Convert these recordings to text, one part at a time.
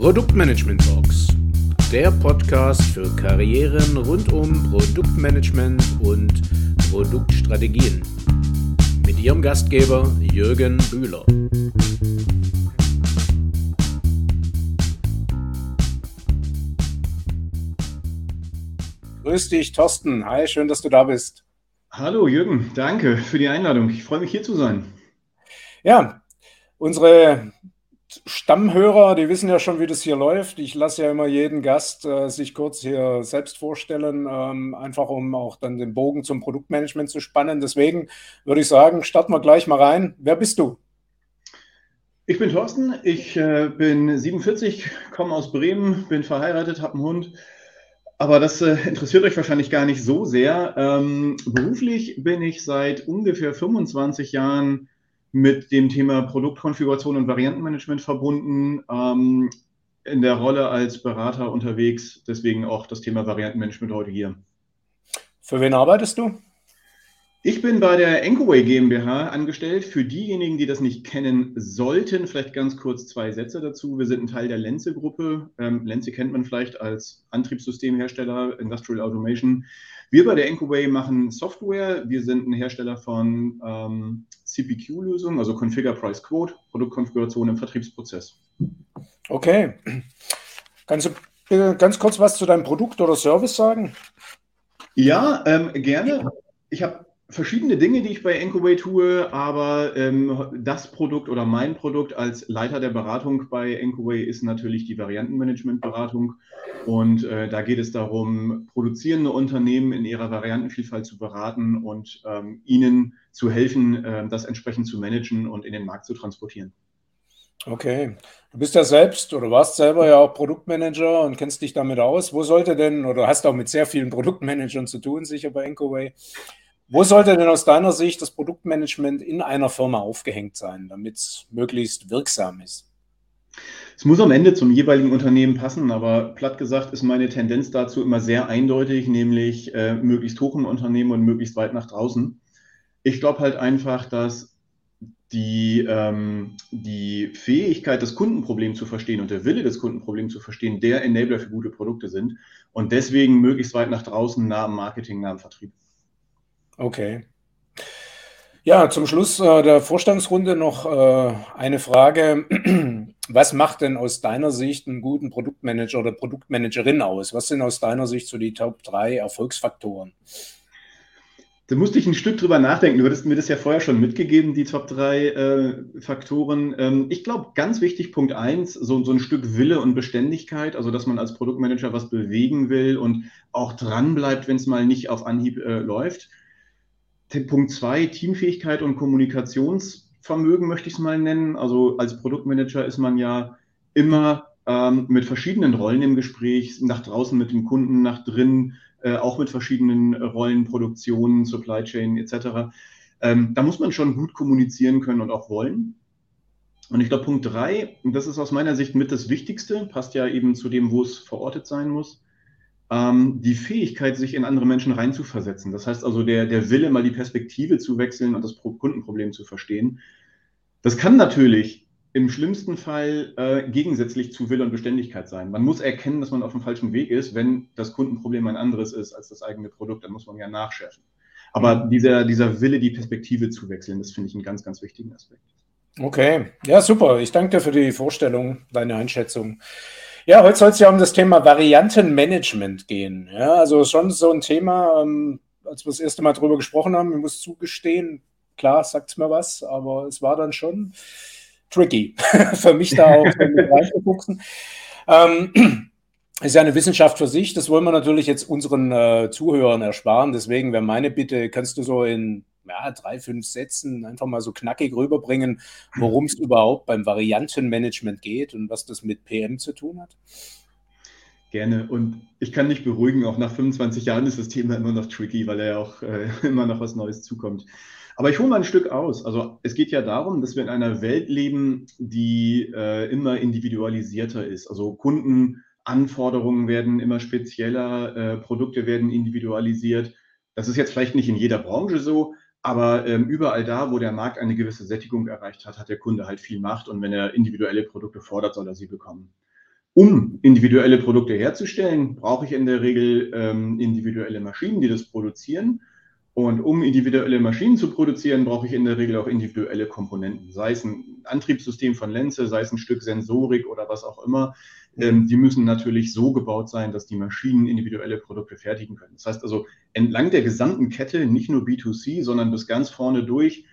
Produktmanagement Talks, der Podcast für Karrieren rund um Produktmanagement und Produktstrategien. Mit Ihrem Gastgeber Jürgen Bühler. Grüß dich, Thorsten. Hi, schön, dass du da bist. Hallo Jürgen, danke für die Einladung. Ich freue mich hier zu sein. Ja, unsere Stammhörer, die wissen ja schon, wie das hier läuft. Ich lasse ja immer jeden Gast äh, sich kurz hier selbst vorstellen, ähm, einfach um auch dann den Bogen zum Produktmanagement zu spannen. Deswegen würde ich sagen, starten wir gleich mal rein. Wer bist du? Ich bin Thorsten, ich äh, bin 47, komme aus Bremen, bin verheiratet, habe einen Hund. Aber das äh, interessiert euch wahrscheinlich gar nicht so sehr. Ähm, beruflich bin ich seit ungefähr 25 Jahren mit dem Thema Produktkonfiguration und Variantenmanagement verbunden, ähm, in der Rolle als Berater unterwegs. Deswegen auch das Thema Variantenmanagement heute hier. Für wen arbeitest du? Ich bin bei der Encoway GmbH angestellt. Für diejenigen, die das nicht kennen sollten, vielleicht ganz kurz zwei Sätze dazu. Wir sind ein Teil der Lenze-Gruppe. Ähm, Lenze kennt man vielleicht als Antriebssystemhersteller, Industrial Automation. Wir bei der Encoway machen Software. Wir sind ein Hersteller von ähm, CPQ-Lösungen, also Configure Price Quote, Produktkonfiguration im Vertriebsprozess. Okay. Kannst du ganz kurz was zu deinem Produkt oder Service sagen? Ja, ähm, gerne. Ich habe verschiedene Dinge, die ich bei Encoway tue, aber ähm, das Produkt oder mein Produkt als Leiter der Beratung bei Encoway ist natürlich die Variantenmanagement-Beratung. Und äh, da geht es darum, produzierende Unternehmen in ihrer Variantenvielfalt zu beraten und ähm, ihnen zu helfen, äh, das entsprechend zu managen und in den Markt zu transportieren. Okay. Du bist ja selbst oder warst selber ja auch Produktmanager und kennst dich damit aus. Wo sollte denn, oder hast auch mit sehr vielen Produktmanagern zu tun, sicher bei Encoway, wo sollte denn aus deiner Sicht das Produktmanagement in einer Firma aufgehängt sein, damit es möglichst wirksam ist? Es muss am Ende zum jeweiligen Unternehmen passen, aber platt gesagt ist meine Tendenz dazu immer sehr eindeutig, nämlich äh, möglichst hoch im Unternehmen und möglichst weit nach draußen. Ich glaube halt einfach, dass die, ähm, die Fähigkeit, das Kundenproblem zu verstehen und der Wille, das Kundenproblem zu verstehen, der Enabler für gute Produkte sind und deswegen möglichst weit nach draußen, nah am Marketing, nah am Vertrieb. Okay. Ja, zum Schluss äh, der Vorstandsrunde noch äh, eine Frage. Was macht denn aus deiner Sicht einen guten Produktmanager oder Produktmanagerin aus? Was sind aus deiner Sicht so die Top 3 Erfolgsfaktoren? Da musste ich ein Stück drüber nachdenken. Du hattest mir das ja vorher schon mitgegeben, die Top 3 äh, Faktoren. Ähm, ich glaube, ganz wichtig, Punkt 1, so, so ein Stück Wille und Beständigkeit, also dass man als Produktmanager was bewegen will und auch dranbleibt, wenn es mal nicht auf Anhieb äh, läuft. Punkt zwei, Teamfähigkeit und Kommunikationsvermögen möchte ich es mal nennen. Also als Produktmanager ist man ja immer ähm, mit verschiedenen Rollen im Gespräch, nach draußen mit dem Kunden, nach drin, äh, auch mit verschiedenen Rollen, Produktionen, Supply Chain etc. Ähm, da muss man schon gut kommunizieren können und auch wollen. Und ich glaube, Punkt drei, und das ist aus meiner Sicht mit das Wichtigste, passt ja eben zu dem, wo es verortet sein muss, ähm, die Fähigkeit, sich in andere Menschen reinzuversetzen. Das heißt also, der, der Wille, mal die Perspektive zu wechseln und das Kundenproblem zu verstehen. Das kann natürlich im schlimmsten Fall äh, gegensätzlich zu Wille und Beständigkeit sein. Man muss erkennen, dass man auf dem falschen Weg ist. Wenn das Kundenproblem ein anderes ist als das eigene Produkt, dann muss man ja nachschärfen. Aber mhm. dieser, dieser Wille, die Perspektive zu wechseln, das finde ich einen ganz, ganz wichtigen Aspekt. Okay, ja, super. Ich danke dir für die Vorstellung, deine Einschätzung. Ja, heute soll es ja um das Thema Variantenmanagement gehen. Ja, also schon so ein Thema, ähm, als wir das erste Mal darüber gesprochen haben, ich muss zugestehen, klar sagt es mir was, aber es war dann schon tricky für mich da auch reinzufuchsen. Ähm, ist ja eine Wissenschaft für sich, das wollen wir natürlich jetzt unseren äh, Zuhörern ersparen. Deswegen wäre meine Bitte, kannst du so in ja, drei, fünf Sätzen einfach mal so knackig rüberbringen, worum es überhaupt beim Variantenmanagement geht und was das mit PM zu tun hat? Gerne. Und ich kann dich beruhigen, auch nach 25 Jahren ist das Thema immer noch tricky, weil ja auch äh, immer noch was Neues zukommt. Aber ich hole mal ein Stück aus. Also es geht ja darum, dass wir in einer Welt leben, die äh, immer individualisierter ist. Also Kundenanforderungen werden immer spezieller, äh, Produkte werden individualisiert. Das ist jetzt vielleicht nicht in jeder Branche so, aber ähm, überall da, wo der Markt eine gewisse Sättigung erreicht hat, hat der Kunde halt viel Macht und wenn er individuelle Produkte fordert, soll er sie bekommen. Um individuelle Produkte herzustellen, brauche ich in der Regel ähm, individuelle Maschinen, die das produzieren. Und um individuelle Maschinen zu produzieren, brauche ich in der Regel auch individuelle Komponenten, sei es ein Antriebssystem von Lenze, sei es ein Stück Sensorik oder was auch immer. Ähm, die müssen natürlich so gebaut sein, dass die Maschinen individuelle Produkte fertigen können. Das heißt also, entlang der gesamten Kette, nicht nur B2C, sondern bis ganz vorne durch,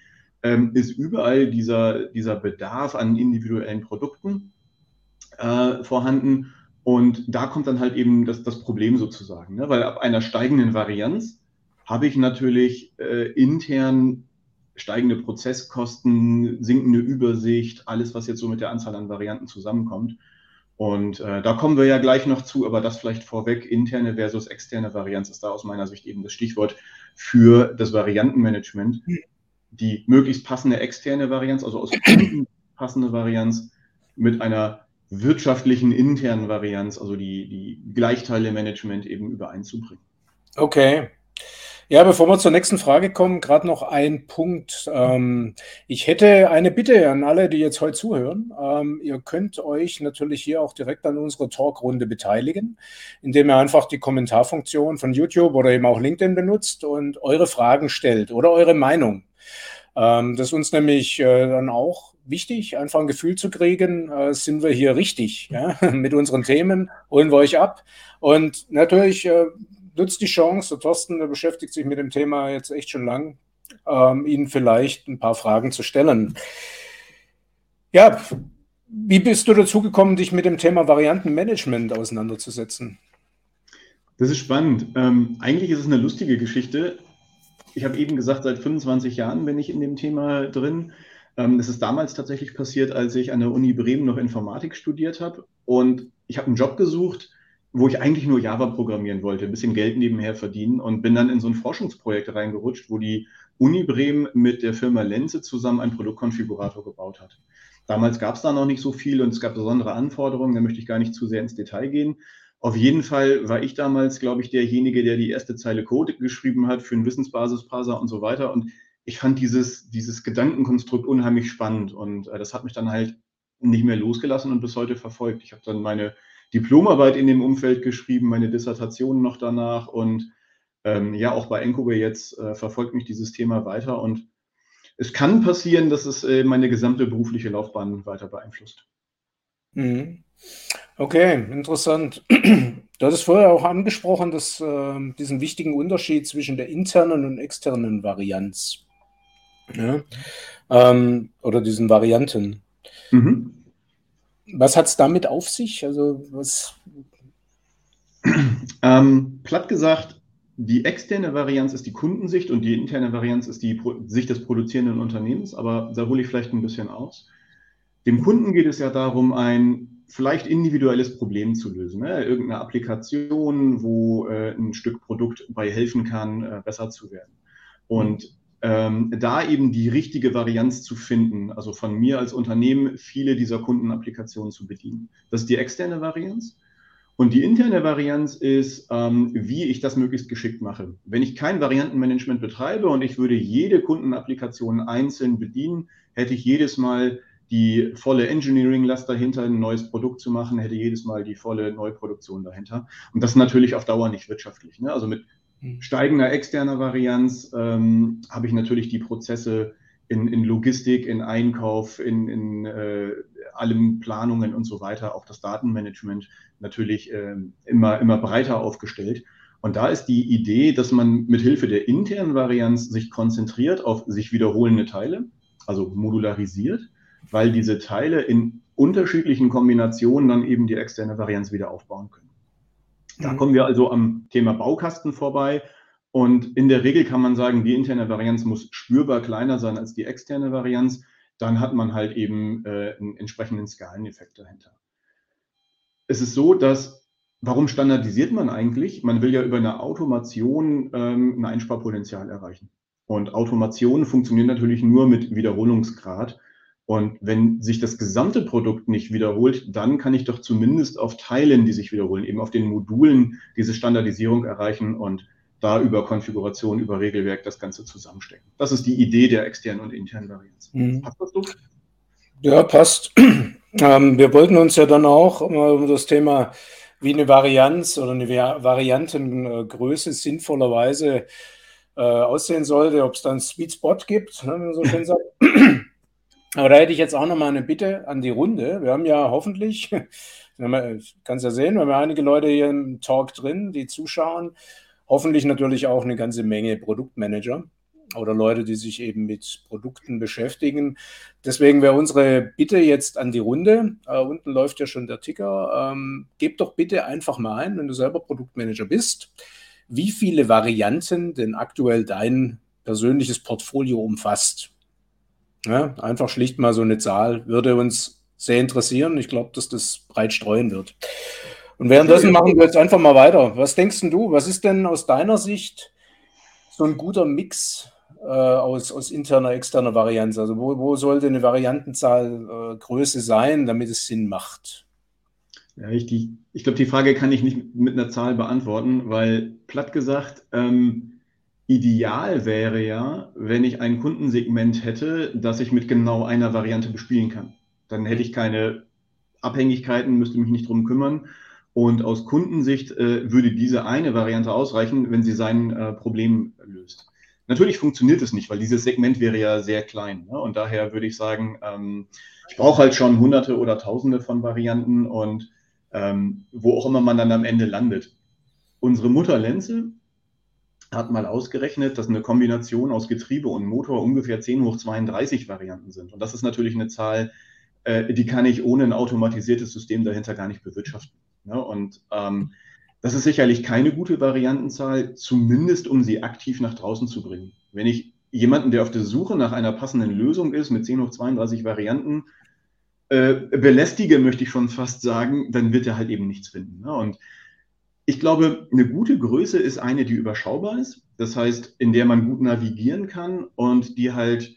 ähm, ist überall dieser, dieser Bedarf an individuellen Produkten äh, vorhanden. Und da kommt dann halt eben das, das Problem sozusagen, ne? weil ab einer steigenden Varianz habe ich natürlich äh, intern steigende Prozesskosten, sinkende Übersicht, alles, was jetzt so mit der Anzahl an Varianten zusammenkommt. Und äh, da kommen wir ja gleich noch zu, aber das vielleicht vorweg, interne versus externe Varianz ist da aus meiner Sicht eben das Stichwort für das Variantenmanagement. Die möglichst passende externe Varianz, also aus Kunden passende Varianz mit einer wirtschaftlichen internen Varianz, also die, die Gleichteile-Management eben übereinzubringen. Okay. Ja, bevor wir zur nächsten Frage kommen, gerade noch ein Punkt. Ähm, ich hätte eine Bitte an alle, die jetzt heute zuhören. Ähm, ihr könnt euch natürlich hier auch direkt an unserer Talkrunde beteiligen, indem ihr einfach die Kommentarfunktion von YouTube oder eben auch LinkedIn benutzt und eure Fragen stellt oder eure Meinung. Ähm, das ist uns nämlich äh, dann auch wichtig, einfach ein Gefühl zu kriegen, äh, sind wir hier richtig ja? mit unseren Themen, holen wir euch ab. Und natürlich äh, nutzt die Chance, der Thorsten beschäftigt sich mit dem Thema jetzt echt schon lang, ähm, Ihnen vielleicht ein paar Fragen zu stellen. Ja, wie bist du dazu gekommen, dich mit dem Thema Variantenmanagement auseinanderzusetzen? Das ist spannend. Ähm, eigentlich ist es eine lustige Geschichte. Ich habe eben gesagt, seit 25 Jahren bin ich in dem Thema drin. Ähm, das ist damals tatsächlich passiert, als ich an der Uni Bremen noch Informatik studiert habe. Und ich habe einen Job gesucht, wo ich eigentlich nur Java programmieren wollte, ein bisschen Geld nebenher verdienen und bin dann in so ein Forschungsprojekt reingerutscht, wo die Uni Bremen mit der Firma Lenze zusammen einen Produktkonfigurator gebaut hat. Damals gab es da noch nicht so viel und es gab besondere Anforderungen, da möchte ich gar nicht zu sehr ins Detail gehen. Auf jeden Fall war ich damals, glaube ich, derjenige, der die erste Zeile Code geschrieben hat für einen Wissensbasisparser und so weiter. Und ich fand dieses, dieses Gedankenkonstrukt unheimlich spannend und äh, das hat mich dann halt nicht mehr losgelassen und bis heute verfolgt. Ich habe dann meine Diplomarbeit in dem Umfeld geschrieben, meine Dissertation noch danach und ähm, ja, auch bei Enkube jetzt äh, verfolgt mich dieses Thema weiter und es kann passieren, dass es äh, meine gesamte berufliche Laufbahn weiter beeinflusst. Mhm. Okay, interessant. Du hattest vorher auch angesprochen, dass äh, diesen wichtigen Unterschied zwischen der internen und externen Varianz. Ja? Ähm, oder diesen Varianten. Mhm. Was hat es damit auf sich? Also was? Ähm, platt gesagt, die externe Varianz ist die Kundensicht und die interne Varianz ist die Pro Sicht des produzierenden Unternehmens, aber da hole ich vielleicht ein bisschen aus. Dem Kunden geht es ja darum, ein vielleicht individuelles Problem zu lösen. Ne? Irgendeine Applikation, wo äh, ein Stück Produkt bei helfen kann, äh, besser zu werden. Und ähm, da eben die richtige Varianz zu finden, also von mir als Unternehmen viele dieser Kundenapplikationen zu bedienen. Das ist die externe Varianz. Und die interne Varianz ist, ähm, wie ich das möglichst geschickt mache. Wenn ich kein Variantenmanagement betreibe und ich würde jede Kundenapplikation einzeln bedienen, hätte ich jedes Mal die volle Engineering-Last dahinter, ein neues Produkt zu machen, hätte jedes Mal die volle Neuproduktion dahinter. Und das natürlich auf Dauer nicht wirtschaftlich. Ne? Also mit. Steigender externer Varianz ähm, habe ich natürlich die Prozesse in, in Logistik, in Einkauf, in, in äh, allen Planungen und so weiter, auch das Datenmanagement natürlich äh, immer, immer breiter aufgestellt. Und da ist die Idee, dass man mit Hilfe der internen Varianz sich konzentriert auf sich wiederholende Teile, also modularisiert, weil diese Teile in unterschiedlichen Kombinationen dann eben die externe Varianz wieder aufbauen können. Da mhm. kommen wir also am Thema Baukasten vorbei. Und in der Regel kann man sagen, die interne Varianz muss spürbar kleiner sein als die externe Varianz. Dann hat man halt eben äh, einen entsprechenden Skaleneffekt dahinter. Es ist so, dass, warum standardisiert man eigentlich? Man will ja über eine Automation ähm, ein Einsparpotenzial erreichen. Und Automation funktioniert natürlich nur mit Wiederholungsgrad. Und wenn sich das gesamte Produkt nicht wiederholt, dann kann ich doch zumindest auf Teilen, die sich wiederholen, eben auf den Modulen diese Standardisierung erreichen und da über Konfiguration, über Regelwerk das Ganze zusammenstecken. Das ist die Idee der externen und internen Varianz. Mhm. Passt das so? Ja, passt. Ähm, wir wollten uns ja dann auch um das Thema, wie eine Varianz oder eine Variantengröße sinnvollerweise äh, aussehen sollte, ob es dann Sweet Spot gibt, ne, wie man so schön sagt. Aber da hätte ich jetzt auch noch mal eine Bitte an die Runde. Wir haben ja hoffentlich, kannst ja sehen, wir haben ja einige Leute hier im Talk drin, die zuschauen. Hoffentlich natürlich auch eine ganze Menge Produktmanager oder Leute, die sich eben mit Produkten beschäftigen. Deswegen wäre unsere Bitte jetzt an die Runde. Äh, unten läuft ja schon der Ticker. Ähm, gebt doch bitte einfach mal ein, wenn du selber Produktmanager bist, wie viele Varianten denn aktuell dein persönliches Portfolio umfasst. Ja, einfach schlicht mal so eine Zahl würde uns sehr interessieren. Ich glaube, dass das breit streuen wird. Und währenddessen machen wir jetzt einfach mal weiter. Was denkst du? Was ist denn aus deiner Sicht so ein guter Mix äh, aus, aus interner, externer Varianz? Also wo, wo sollte eine Variantenzahl äh, Größe sein, damit es Sinn macht? Ja, ich, ich glaube, die Frage kann ich nicht mit einer Zahl beantworten, weil platt gesagt, ähm, ideal wäre ja, wenn ich ein Kundensegment hätte, das ich mit genau einer Variante bespielen kann. Dann hätte ich keine Abhängigkeiten, müsste mich nicht drum kümmern. Und aus Kundensicht äh, würde diese eine Variante ausreichen, wenn sie sein äh, Problem löst. Natürlich funktioniert es nicht, weil dieses Segment wäre ja sehr klein. Ne? Und daher würde ich sagen, ähm, ich brauche halt schon hunderte oder tausende von Varianten und ähm, wo auch immer man dann am Ende landet. Unsere Mutter Lenze hat mal ausgerechnet, dass eine Kombination aus Getriebe und Motor ungefähr 10 hoch 32 Varianten sind. Und das ist natürlich eine Zahl, äh, die kann ich ohne ein automatisiertes System dahinter gar nicht bewirtschaften. Ne? Und ähm, das ist sicherlich keine gute Variantenzahl, zumindest um sie aktiv nach draußen zu bringen. Wenn ich jemanden, der auf der Suche nach einer passenden Lösung ist, mit 10 hoch 32 Varianten, äh, belästige, möchte ich schon fast sagen, dann wird er halt eben nichts finden. Ne? Und ich glaube, eine gute Größe ist eine, die überschaubar ist. Das heißt, in der man gut navigieren kann und die halt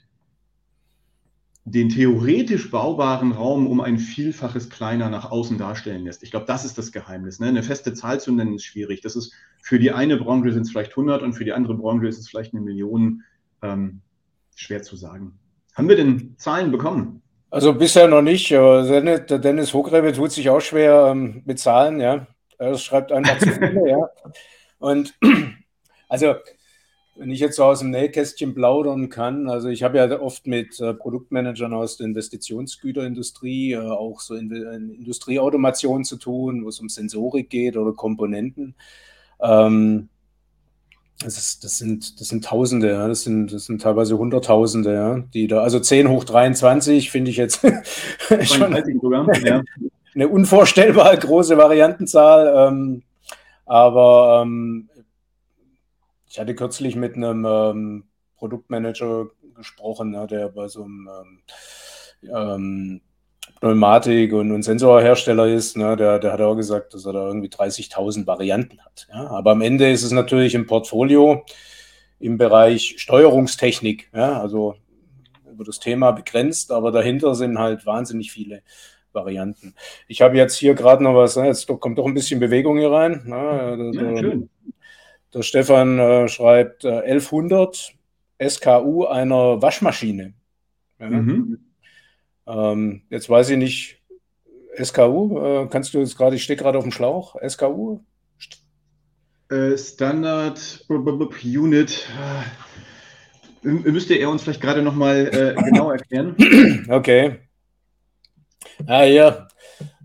den theoretisch baubaren Raum um ein Vielfaches kleiner nach außen darstellen lässt. Ich glaube, das ist das Geheimnis. Ne? Eine feste Zahl zu nennen ist schwierig. Das ist für die eine Branche sind es vielleicht 100 und für die andere Branche ist es vielleicht eine Million. Ähm, schwer zu sagen. Haben wir denn Zahlen bekommen? Also bisher noch nicht, der Dennis Hogrebe tut sich auch schwer ähm, mit Zahlen, ja. Er schreibt einfach zu viele, ja. Und also, wenn ich jetzt so aus dem Nähkästchen plaudern kann, also ich habe ja oft mit äh, Produktmanagern aus der Investitionsgüterindustrie, äh, auch so in, in Industrieautomation zu tun, wo es um Sensorik geht oder Komponenten. Ähm, das, ist, das, sind, das sind Tausende, ja. das, sind, das sind teilweise Hunderttausende, ja, die da, also 10 hoch 23 finde ich jetzt schon ja. Eine unvorstellbar große Variantenzahl. Ähm, aber ähm, ich hatte kürzlich mit einem ähm, Produktmanager gesprochen, ja, der bei so einem ähm, ähm, Pneumatik- und, und, Sensorhersteller ist, ne, der, der hat auch gesagt, dass er da irgendwie 30.000 Varianten hat. Ja. Aber am Ende ist es natürlich im Portfolio im Bereich Steuerungstechnik, ja, also über das Thema begrenzt, aber dahinter sind halt wahnsinnig viele Varianten. Ich habe jetzt hier gerade noch was, ne, jetzt kommt doch ein bisschen Bewegung hier rein. Ne, ja, der, schön. Der Stefan äh, schreibt äh, 1100 SKU einer Waschmaschine. Ja. Mhm. Ähm, jetzt weiß ich nicht, SKU, äh, kannst du jetzt gerade, ich stehe gerade auf dem Schlauch, SKU? Äh, Standard Unit. Äh, müsste er uns vielleicht gerade nochmal äh, genau erklären? Okay. Ah, ja,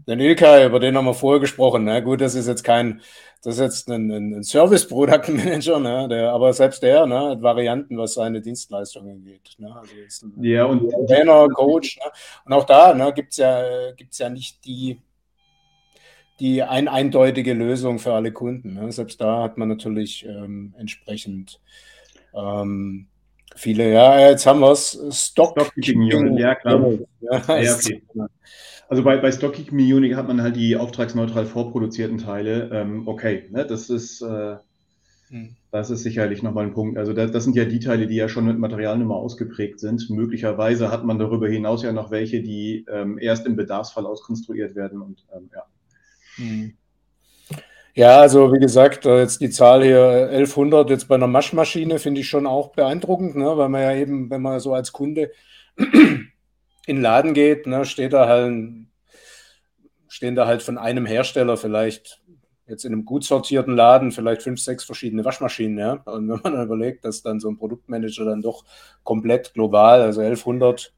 den Ilkay, über den haben wir vorher gesprochen. Na gut, das ist jetzt kein, das ist jetzt ein, ein Service Product Manager, ne, der, aber selbst der ne, hat Varianten, was seine Dienstleistungen geht. Ne, also ist ein ja, und Trainer, Coach. Ne, und auch da ne, gibt es ja, gibt's ja nicht die, die ein, eindeutige Lösung für alle Kunden. Ne. Selbst da hat man natürlich ähm, entsprechend ähm, viele. Ja, jetzt haben wir es. Stock. Stock ja, klar. Ja, ja, okay. Also bei, bei Stockkeep Munich hat man halt die auftragsneutral vorproduzierten Teile. Ähm, okay, ne, das ist, äh, hm. das ist sicherlich nochmal ein Punkt. Also das, das, sind ja die Teile, die ja schon mit Materialnummer ausgeprägt sind. Möglicherweise hat man darüber hinaus ja noch welche, die ähm, erst im Bedarfsfall auskonstruiert werden und ähm, ja. Hm. Ja, also wie gesagt, äh, jetzt die Zahl hier 1100 jetzt bei einer Maschmaschine finde ich schon auch beeindruckend, ne, weil man ja eben, wenn man so als Kunde in den Laden geht, ne, steht da halt ein stehen da halt von einem Hersteller vielleicht jetzt in einem gut sortierten Laden vielleicht fünf, sechs verschiedene Waschmaschinen, ja. Und wenn man dann überlegt, dass dann so ein Produktmanager dann doch komplett global, also 1100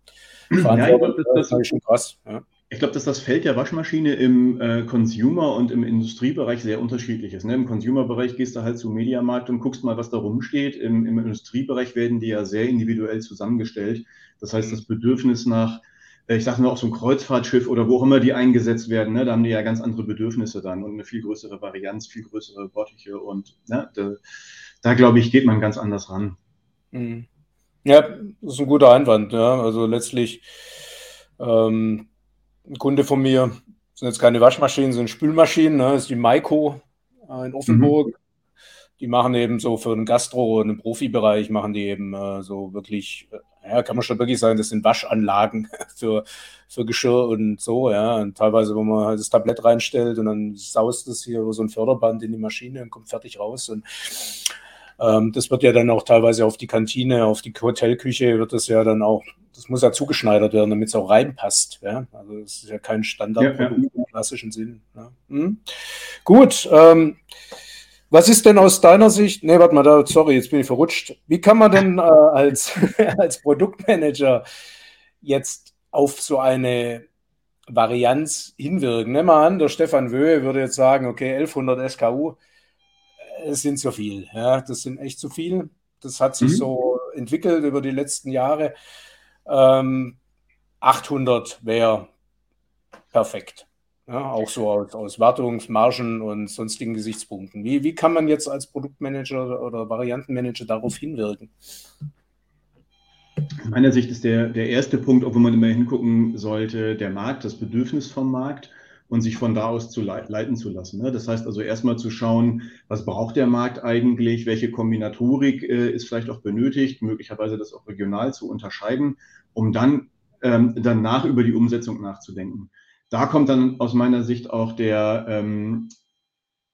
verantwortet, ja, das, das ist schon krass. Ja. Ich glaube, dass das Feld der Waschmaschine im äh, Consumer- und im Industriebereich sehr unterschiedlich ist. Ne? Im Consumer-Bereich gehst du halt zum Mediamarkt und guckst mal, was da rumsteht. Im, Im Industriebereich werden die ja sehr individuell zusammengestellt. Das heißt, das Bedürfnis nach, äh, ich sage nur auch so ein Kreuzfahrtschiff oder wo auch immer die eingesetzt werden, ne? da haben die ja ganz andere Bedürfnisse dann und eine viel größere Varianz, viel größere Bottiche und ne? da, da glaube ich, geht man ganz anders ran. Mhm. Ja, das ist ein guter Einwand. Ja. Also letztlich ähm, ein Kunde von mir, sind jetzt keine Waschmaschinen, sind Spülmaschinen, ne, das ist die Maiko äh, in Offenburg. Mhm. Die machen eben so für den Gastro und im Profibereich machen die eben äh, so wirklich, äh, ja, kann man schon wirklich sagen, das sind Waschanlagen für, für Geschirr und so, ja. Und teilweise, wo man halt das Tablett reinstellt und dann saust es hier über so ein Förderband in die Maschine und kommt fertig raus. Und ähm, das wird ja dann auch teilweise auf die Kantine, auf die Hotelküche wird das ja dann auch, das muss ja zugeschneidert werden, damit es auch reinpasst. Ja? Also das ist ja kein Standardprodukt ja, ja. im klassischen Sinn. Ja. Hm. Gut. Ähm, was ist denn aus deiner Sicht, nee, warte mal, da, sorry, jetzt bin ich verrutscht. Wie kann man denn äh, als, als Produktmanager jetzt auf so eine Varianz hinwirken? Nimm mal an, der Stefan Wöhe würde jetzt sagen, okay, 1100 SKU, es sind zu viel. Ja, das sind echt zu viel. Das hat sich mhm. so entwickelt über die letzten Jahre. Ähm, 800 wäre perfekt. Ja, auch so aus, aus Wartungsmargen und sonstigen Gesichtspunkten. Wie, wie kann man jetzt als Produktmanager oder Variantenmanager darauf hinwirken? Aus meiner Sicht ist der, der erste Punkt, wo man immer hingucken sollte, der Markt, das Bedürfnis vom Markt und sich von da aus zu leiten zu lassen. Ne? Das heißt also erstmal zu schauen, was braucht der Markt eigentlich, welche Kombinatorik äh, ist vielleicht auch benötigt, möglicherweise das auch regional zu unterscheiden, um dann ähm, danach über die Umsetzung nachzudenken. Da kommt dann aus meiner Sicht auch der, ähm,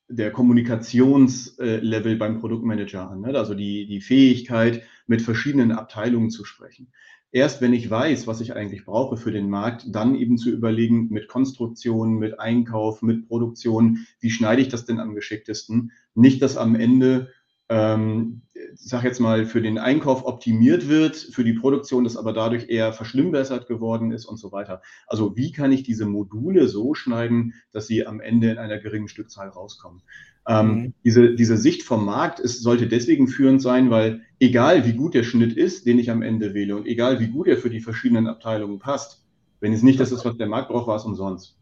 der Kommunikationslevel beim Produktmanager an, ne? also die, die Fähigkeit, mit verschiedenen Abteilungen zu sprechen erst wenn ich weiß, was ich eigentlich brauche für den Markt, dann eben zu überlegen mit Konstruktion, mit Einkauf, mit Produktion, wie schneide ich das denn am geschicktesten? Nicht, dass am Ende, ähm, sag jetzt mal, für den Einkauf optimiert wird, für die Produktion das aber dadurch eher verschlimmbessert geworden ist und so weiter. Also wie kann ich diese Module so schneiden, dass sie am Ende in einer geringen Stückzahl rauskommen? Ähm, mhm. diese, diese Sicht vom Markt ist, sollte deswegen führend sein, weil egal wie gut der Schnitt ist, den ich am Ende wähle und egal wie gut er für die verschiedenen Abteilungen passt, wenn es nicht das ist, was der Markt braucht, war es umsonst.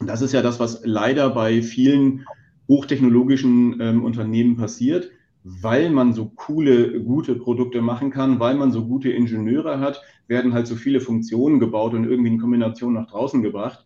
Und das ist ja das, was leider bei vielen hochtechnologischen ähm, Unternehmen passiert, weil man so coole, gute Produkte machen kann, weil man so gute Ingenieure hat, werden halt so viele Funktionen gebaut und irgendwie in Kombination nach draußen gebracht.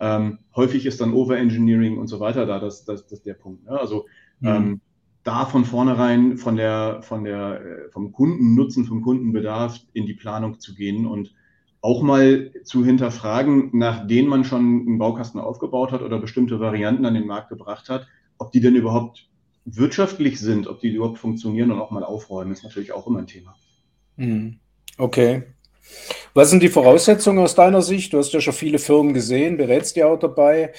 Ähm, häufig ist dann Overengineering und so weiter da, das, das, das ist der Punkt. Ne? Also mhm. ähm, da von vornherein von der, von der, äh, vom Kundennutzen, vom Kundenbedarf in die Planung zu gehen und auch mal zu hinterfragen, nachdem man schon einen Baukasten aufgebaut hat oder bestimmte Varianten an den Markt gebracht hat, ob die denn überhaupt wirtschaftlich sind, ob die überhaupt funktionieren und auch mal aufräumen, ist natürlich auch immer ein Thema. Mhm. Okay. Was sind die Voraussetzungen aus deiner Sicht? Du hast ja schon viele Firmen gesehen, berätst dir auch dabei,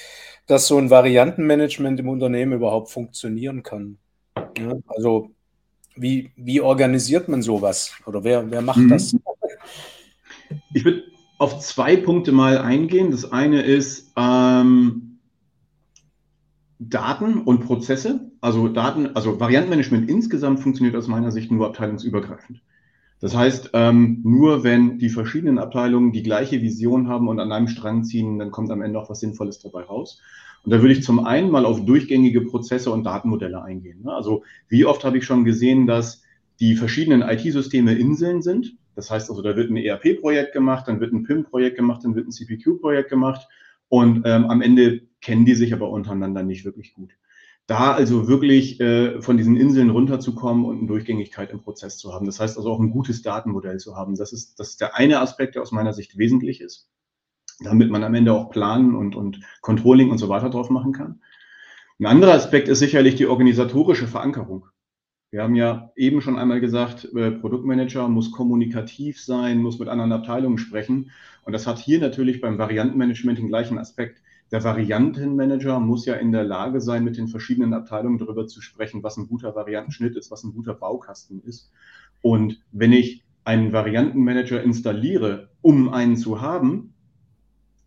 dass so ein Variantenmanagement im Unternehmen überhaupt funktionieren kann. Ja, also wie, wie organisiert man sowas? Oder wer, wer macht mhm. das? Ich würde auf zwei Punkte mal eingehen. Das eine ist ähm, Daten und Prozesse. Also Daten, also Variantenmanagement insgesamt funktioniert aus meiner Sicht nur abteilungsübergreifend. Das heißt, ähm, nur wenn die verschiedenen Abteilungen die gleiche Vision haben und an einem Strang ziehen, dann kommt am Ende auch was Sinnvolles dabei raus. Und da würde ich zum einen mal auf durchgängige Prozesse und Datenmodelle eingehen. Ne? Also wie oft habe ich schon gesehen, dass die verschiedenen IT-Systeme Inseln sind. Das heißt also, da wird ein ERP-Projekt gemacht, dann wird ein PIM-Projekt gemacht, dann wird ein CPQ-Projekt gemacht und ähm, am Ende kennen die sich aber untereinander nicht wirklich gut da also wirklich äh, von diesen Inseln runterzukommen und eine Durchgängigkeit im Prozess zu haben. Das heißt also auch ein gutes Datenmodell zu haben. Das ist, das ist der eine Aspekt, der aus meiner Sicht wesentlich ist, damit man am Ende auch Planen und, und Controlling und so weiter drauf machen kann. Ein anderer Aspekt ist sicherlich die organisatorische Verankerung. Wir haben ja eben schon einmal gesagt, äh, Produktmanager muss kommunikativ sein, muss mit anderen Abteilungen sprechen. Und das hat hier natürlich beim Variantenmanagement den gleichen Aspekt der Variantenmanager muss ja in der Lage sein, mit den verschiedenen Abteilungen darüber zu sprechen, was ein guter Variantenschnitt ist, was ein guter Baukasten ist. Und wenn ich einen Variantenmanager installiere, um einen zu haben,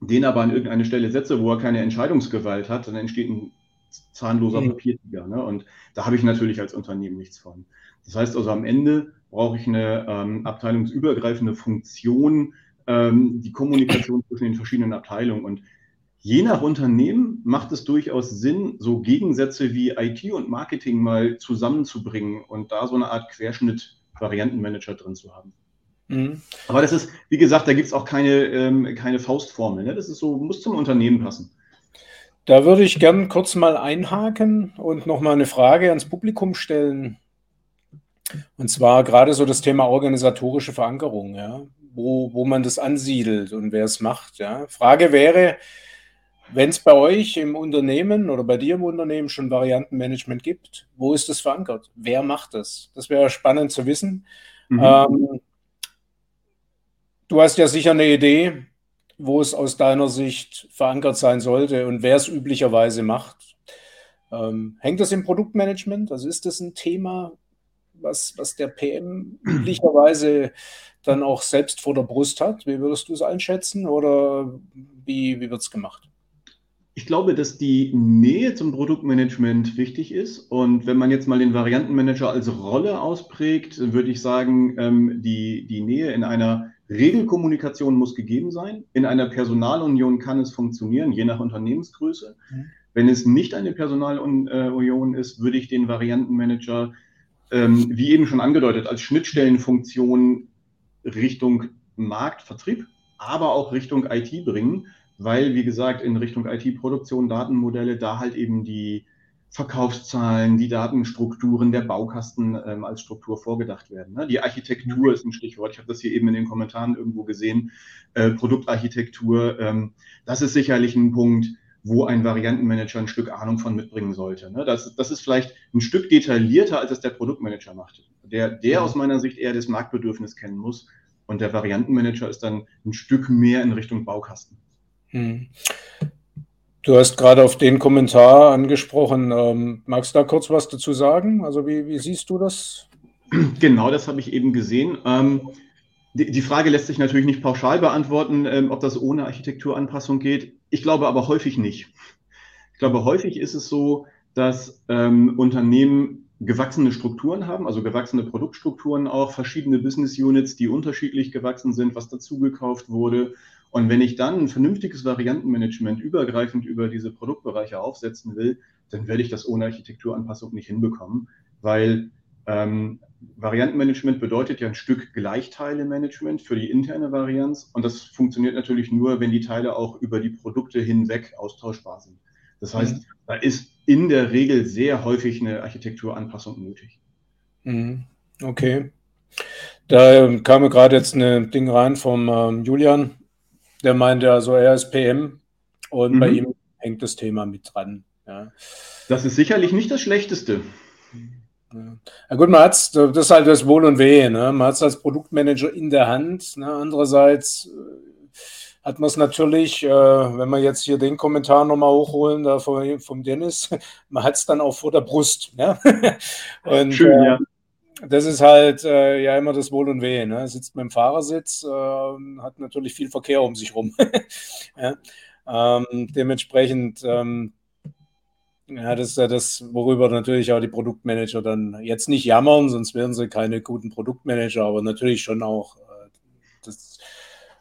den aber an irgendeine Stelle setze, wo er keine Entscheidungsgewalt hat, dann entsteht ein zahnloser mhm. Papiertiger. Ne? Und da habe ich natürlich als Unternehmen nichts von. Das heißt also, am Ende brauche ich eine ähm, abteilungsübergreifende Funktion, ähm, die Kommunikation zwischen den verschiedenen Abteilungen. Und je nach Unternehmen macht es durchaus Sinn, so Gegensätze wie IT und Marketing mal zusammenzubringen und da so eine Art Querschnitt Variantenmanager drin zu haben. Mhm. Aber das ist, wie gesagt, da gibt es auch keine, ähm, keine Faustformel. Ne? Das ist so, muss zum Unternehmen passen. Da würde ich gern kurz mal einhaken und nochmal eine Frage ans Publikum stellen. Und zwar gerade so das Thema organisatorische Verankerung, ja, wo, wo man das ansiedelt und wer es macht. Ja. Frage wäre, wenn es bei euch im Unternehmen oder bei dir im Unternehmen schon Variantenmanagement gibt, wo ist das verankert? Wer macht das? Das wäre spannend zu wissen. Mhm. Ähm, du hast ja sicher eine Idee, wo es aus deiner Sicht verankert sein sollte und wer es üblicherweise macht. Ähm, hängt das im Produktmanagement? Also ist das ein Thema, was, was der PM üblicherweise dann auch selbst vor der Brust hat? Wie würdest du es einschätzen oder wie, wie wird es gemacht? Ich glaube, dass die Nähe zum Produktmanagement wichtig ist. Und wenn man jetzt mal den Variantenmanager als Rolle ausprägt, würde ich sagen, ähm, die, die Nähe in einer Regelkommunikation muss gegeben sein. In einer Personalunion kann es funktionieren, je nach Unternehmensgröße. Mhm. Wenn es nicht eine Personalunion ist, würde ich den Variantenmanager, ähm, wie eben schon angedeutet, als Schnittstellenfunktion Richtung Markt, Vertrieb, aber auch Richtung IT bringen, weil, wie gesagt, in Richtung IT-Produktion, Datenmodelle, da halt eben die Verkaufszahlen, die Datenstrukturen, der Baukasten ähm, als Struktur vorgedacht werden. Ne? Die Architektur ist ein Stichwort. Ich habe das hier eben in den Kommentaren irgendwo gesehen. Äh, Produktarchitektur, ähm, das ist sicherlich ein Punkt, wo ein Variantenmanager ein Stück Ahnung von mitbringen sollte. Ne? Das, das ist vielleicht ein Stück detaillierter, als es der Produktmanager macht. Der, der aus meiner Sicht eher das Marktbedürfnis kennen muss. Und der Variantenmanager ist dann ein Stück mehr in Richtung Baukasten. Hm. Du hast gerade auf den Kommentar angesprochen. Ähm, magst du da kurz was dazu sagen? Also wie, wie siehst du das? Genau, das habe ich eben gesehen. Ähm, die, Frage lässt sich natürlich nicht pauschal beantworten, ähm, ob das ohne Architekturanpassung geht. Ich glaube aber häufig nicht. Ich glaube, häufig ist es so, dass Unternehmen gewachsene Strukturen haben, also gewachsene Produktstrukturen auch, verschiedene Business Units, die unterschiedlich gewachsen sind, was dazugekauft wurde und wenn ich dann ein vernünftiges Variantenmanagement übergreifend über diese Produktbereiche aufsetzen will, dann werde ich das ohne Architekturanpassung nicht hinbekommen, weil ähm, Variantenmanagement bedeutet ja ein Stück Gleichteile-Management für die interne Varianz und das funktioniert natürlich nur, wenn die Teile auch über die Produkte hinweg austauschbar sind. Das heißt, mhm. da ist in der Regel sehr häufig eine Architekturanpassung nötig. Mhm. Okay. Da kam gerade jetzt ein Ding rein vom ähm, Julian. Der meinte also, er ist PM und mhm. bei ihm hängt das Thema mit dran. Ja. Das ist sicherlich nicht das Schlechteste. Ja gut, man hat das ist halt das Wohl und Wehe. Ne? Man hat es als Produktmanager in der Hand. Ne? Andererseits äh, hat man es natürlich, äh, wenn wir jetzt hier den Kommentar nochmal hochholen, da vom, vom Dennis, man hat es dann auch vor der Brust. Ja? und, Schön, äh, ja das ist halt äh, ja immer das Wohl und Weh. Ne? Sitzt mit dem Fahrersitz, äh, hat natürlich viel Verkehr um sich rum. ja? ähm, dementsprechend, ähm, ja, das ist ja das, worüber natürlich auch die Produktmanager dann jetzt nicht jammern, sonst wären sie keine guten Produktmanager, aber natürlich schon auch äh, das,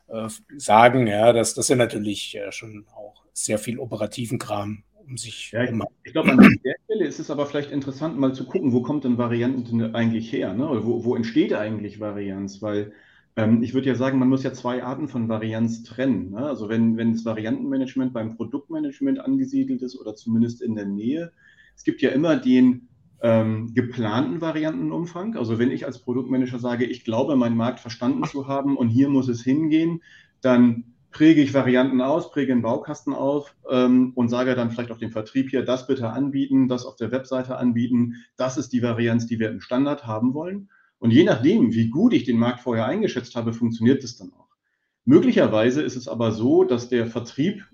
äh, sagen, ja, dass das ja natürlich äh, schon auch sehr viel operativen Kram um sich. Ja, ich, ich glaube, an der Stelle ist es aber vielleicht interessant, mal zu gucken, wo kommt denn Varianten eigentlich her? Ne? Oder wo, wo entsteht eigentlich Varianz? Weil ähm, ich würde ja sagen, man muss ja zwei Arten von Varianz trennen. Ne? Also wenn, wenn das Variantenmanagement beim Produktmanagement angesiedelt ist oder zumindest in der Nähe, es gibt ja immer den ähm, geplanten Variantenumfang. Also wenn ich als Produktmanager sage, ich glaube, meinen Markt verstanden zu haben und hier muss es hingehen, dann präge ich Varianten aus, präge einen Baukasten auf ähm, und sage dann vielleicht auch dem Vertrieb hier, das bitte anbieten, das auf der Webseite anbieten. Das ist die Varianz, die wir im Standard haben wollen. Und je nachdem, wie gut ich den Markt vorher eingeschätzt habe, funktioniert es dann auch. Möglicherweise ist es aber so, dass der Vertrieb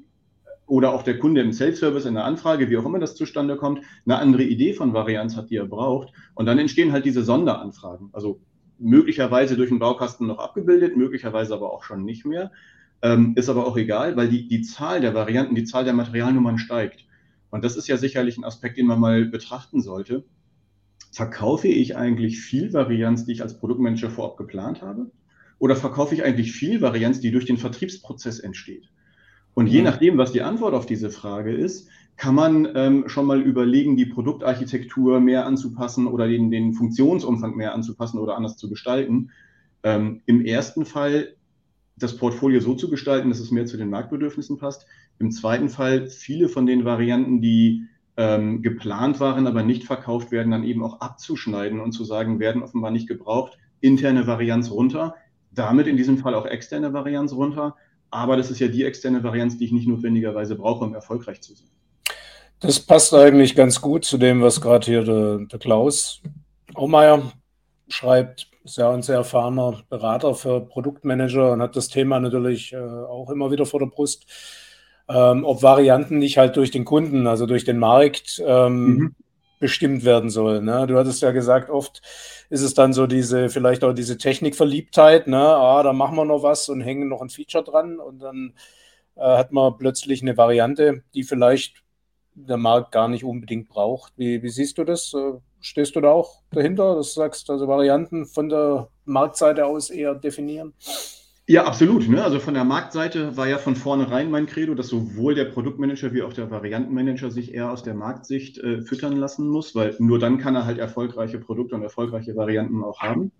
oder auch der Kunde im Self-Service in der Anfrage, wie auch immer das zustande kommt, eine andere Idee von Varianz hat, die er braucht. Und dann entstehen halt diese Sonderanfragen. Also möglicherweise durch den Baukasten noch abgebildet, möglicherweise aber auch schon nicht mehr. Ähm, ist aber auch egal, weil die, die Zahl der Varianten, die Zahl der Materialnummern steigt. Und das ist ja sicherlich ein Aspekt, den man mal betrachten sollte. Verkaufe ich eigentlich viel Varianz, die ich als Produktmanager vorab geplant habe? Oder verkaufe ich eigentlich viel Varianz, die durch den Vertriebsprozess entsteht? Und je mhm. nachdem, was die Antwort auf diese Frage ist, kann man ähm, schon mal überlegen, die Produktarchitektur mehr anzupassen oder den, den Funktionsumfang mehr anzupassen oder anders zu gestalten. Ähm, Im ersten Fall das Portfolio so zu gestalten, dass es mehr zu den Marktbedürfnissen passt. Im zweiten Fall viele von den Varianten, die ähm, geplant waren, aber nicht verkauft werden, dann eben auch abzuschneiden und zu sagen, werden offenbar nicht gebraucht, interne Varianz runter, damit in diesem Fall auch externe Varianz runter. Aber das ist ja die externe Varianz, die ich nicht notwendigerweise brauche, um erfolgreich zu sein. Das passt eigentlich ganz gut zu dem, was gerade hier der, der Klaus Aumeier schreibt ist ja ein sehr erfahrener Berater für Produktmanager und hat das Thema natürlich äh, auch immer wieder vor der Brust, ähm, ob Varianten nicht halt durch den Kunden, also durch den Markt ähm, mhm. bestimmt werden sollen. Ne? Du hattest ja gesagt, oft ist es dann so diese, vielleicht auch diese Technikverliebtheit, ne? ah, da machen wir noch was und hängen noch ein Feature dran und dann äh, hat man plötzlich eine Variante, die vielleicht der Markt gar nicht unbedingt braucht. Wie, wie siehst du das? Stehst du da auch dahinter, dass du sagst, also Varianten von der Marktseite aus eher definieren? Ja, absolut. Ne? Also von der Marktseite war ja von vornherein mein Credo, dass sowohl der Produktmanager wie auch der Variantenmanager sich eher aus der Marktsicht äh, füttern lassen muss, weil nur dann kann er halt erfolgreiche Produkte und erfolgreiche Varianten auch haben.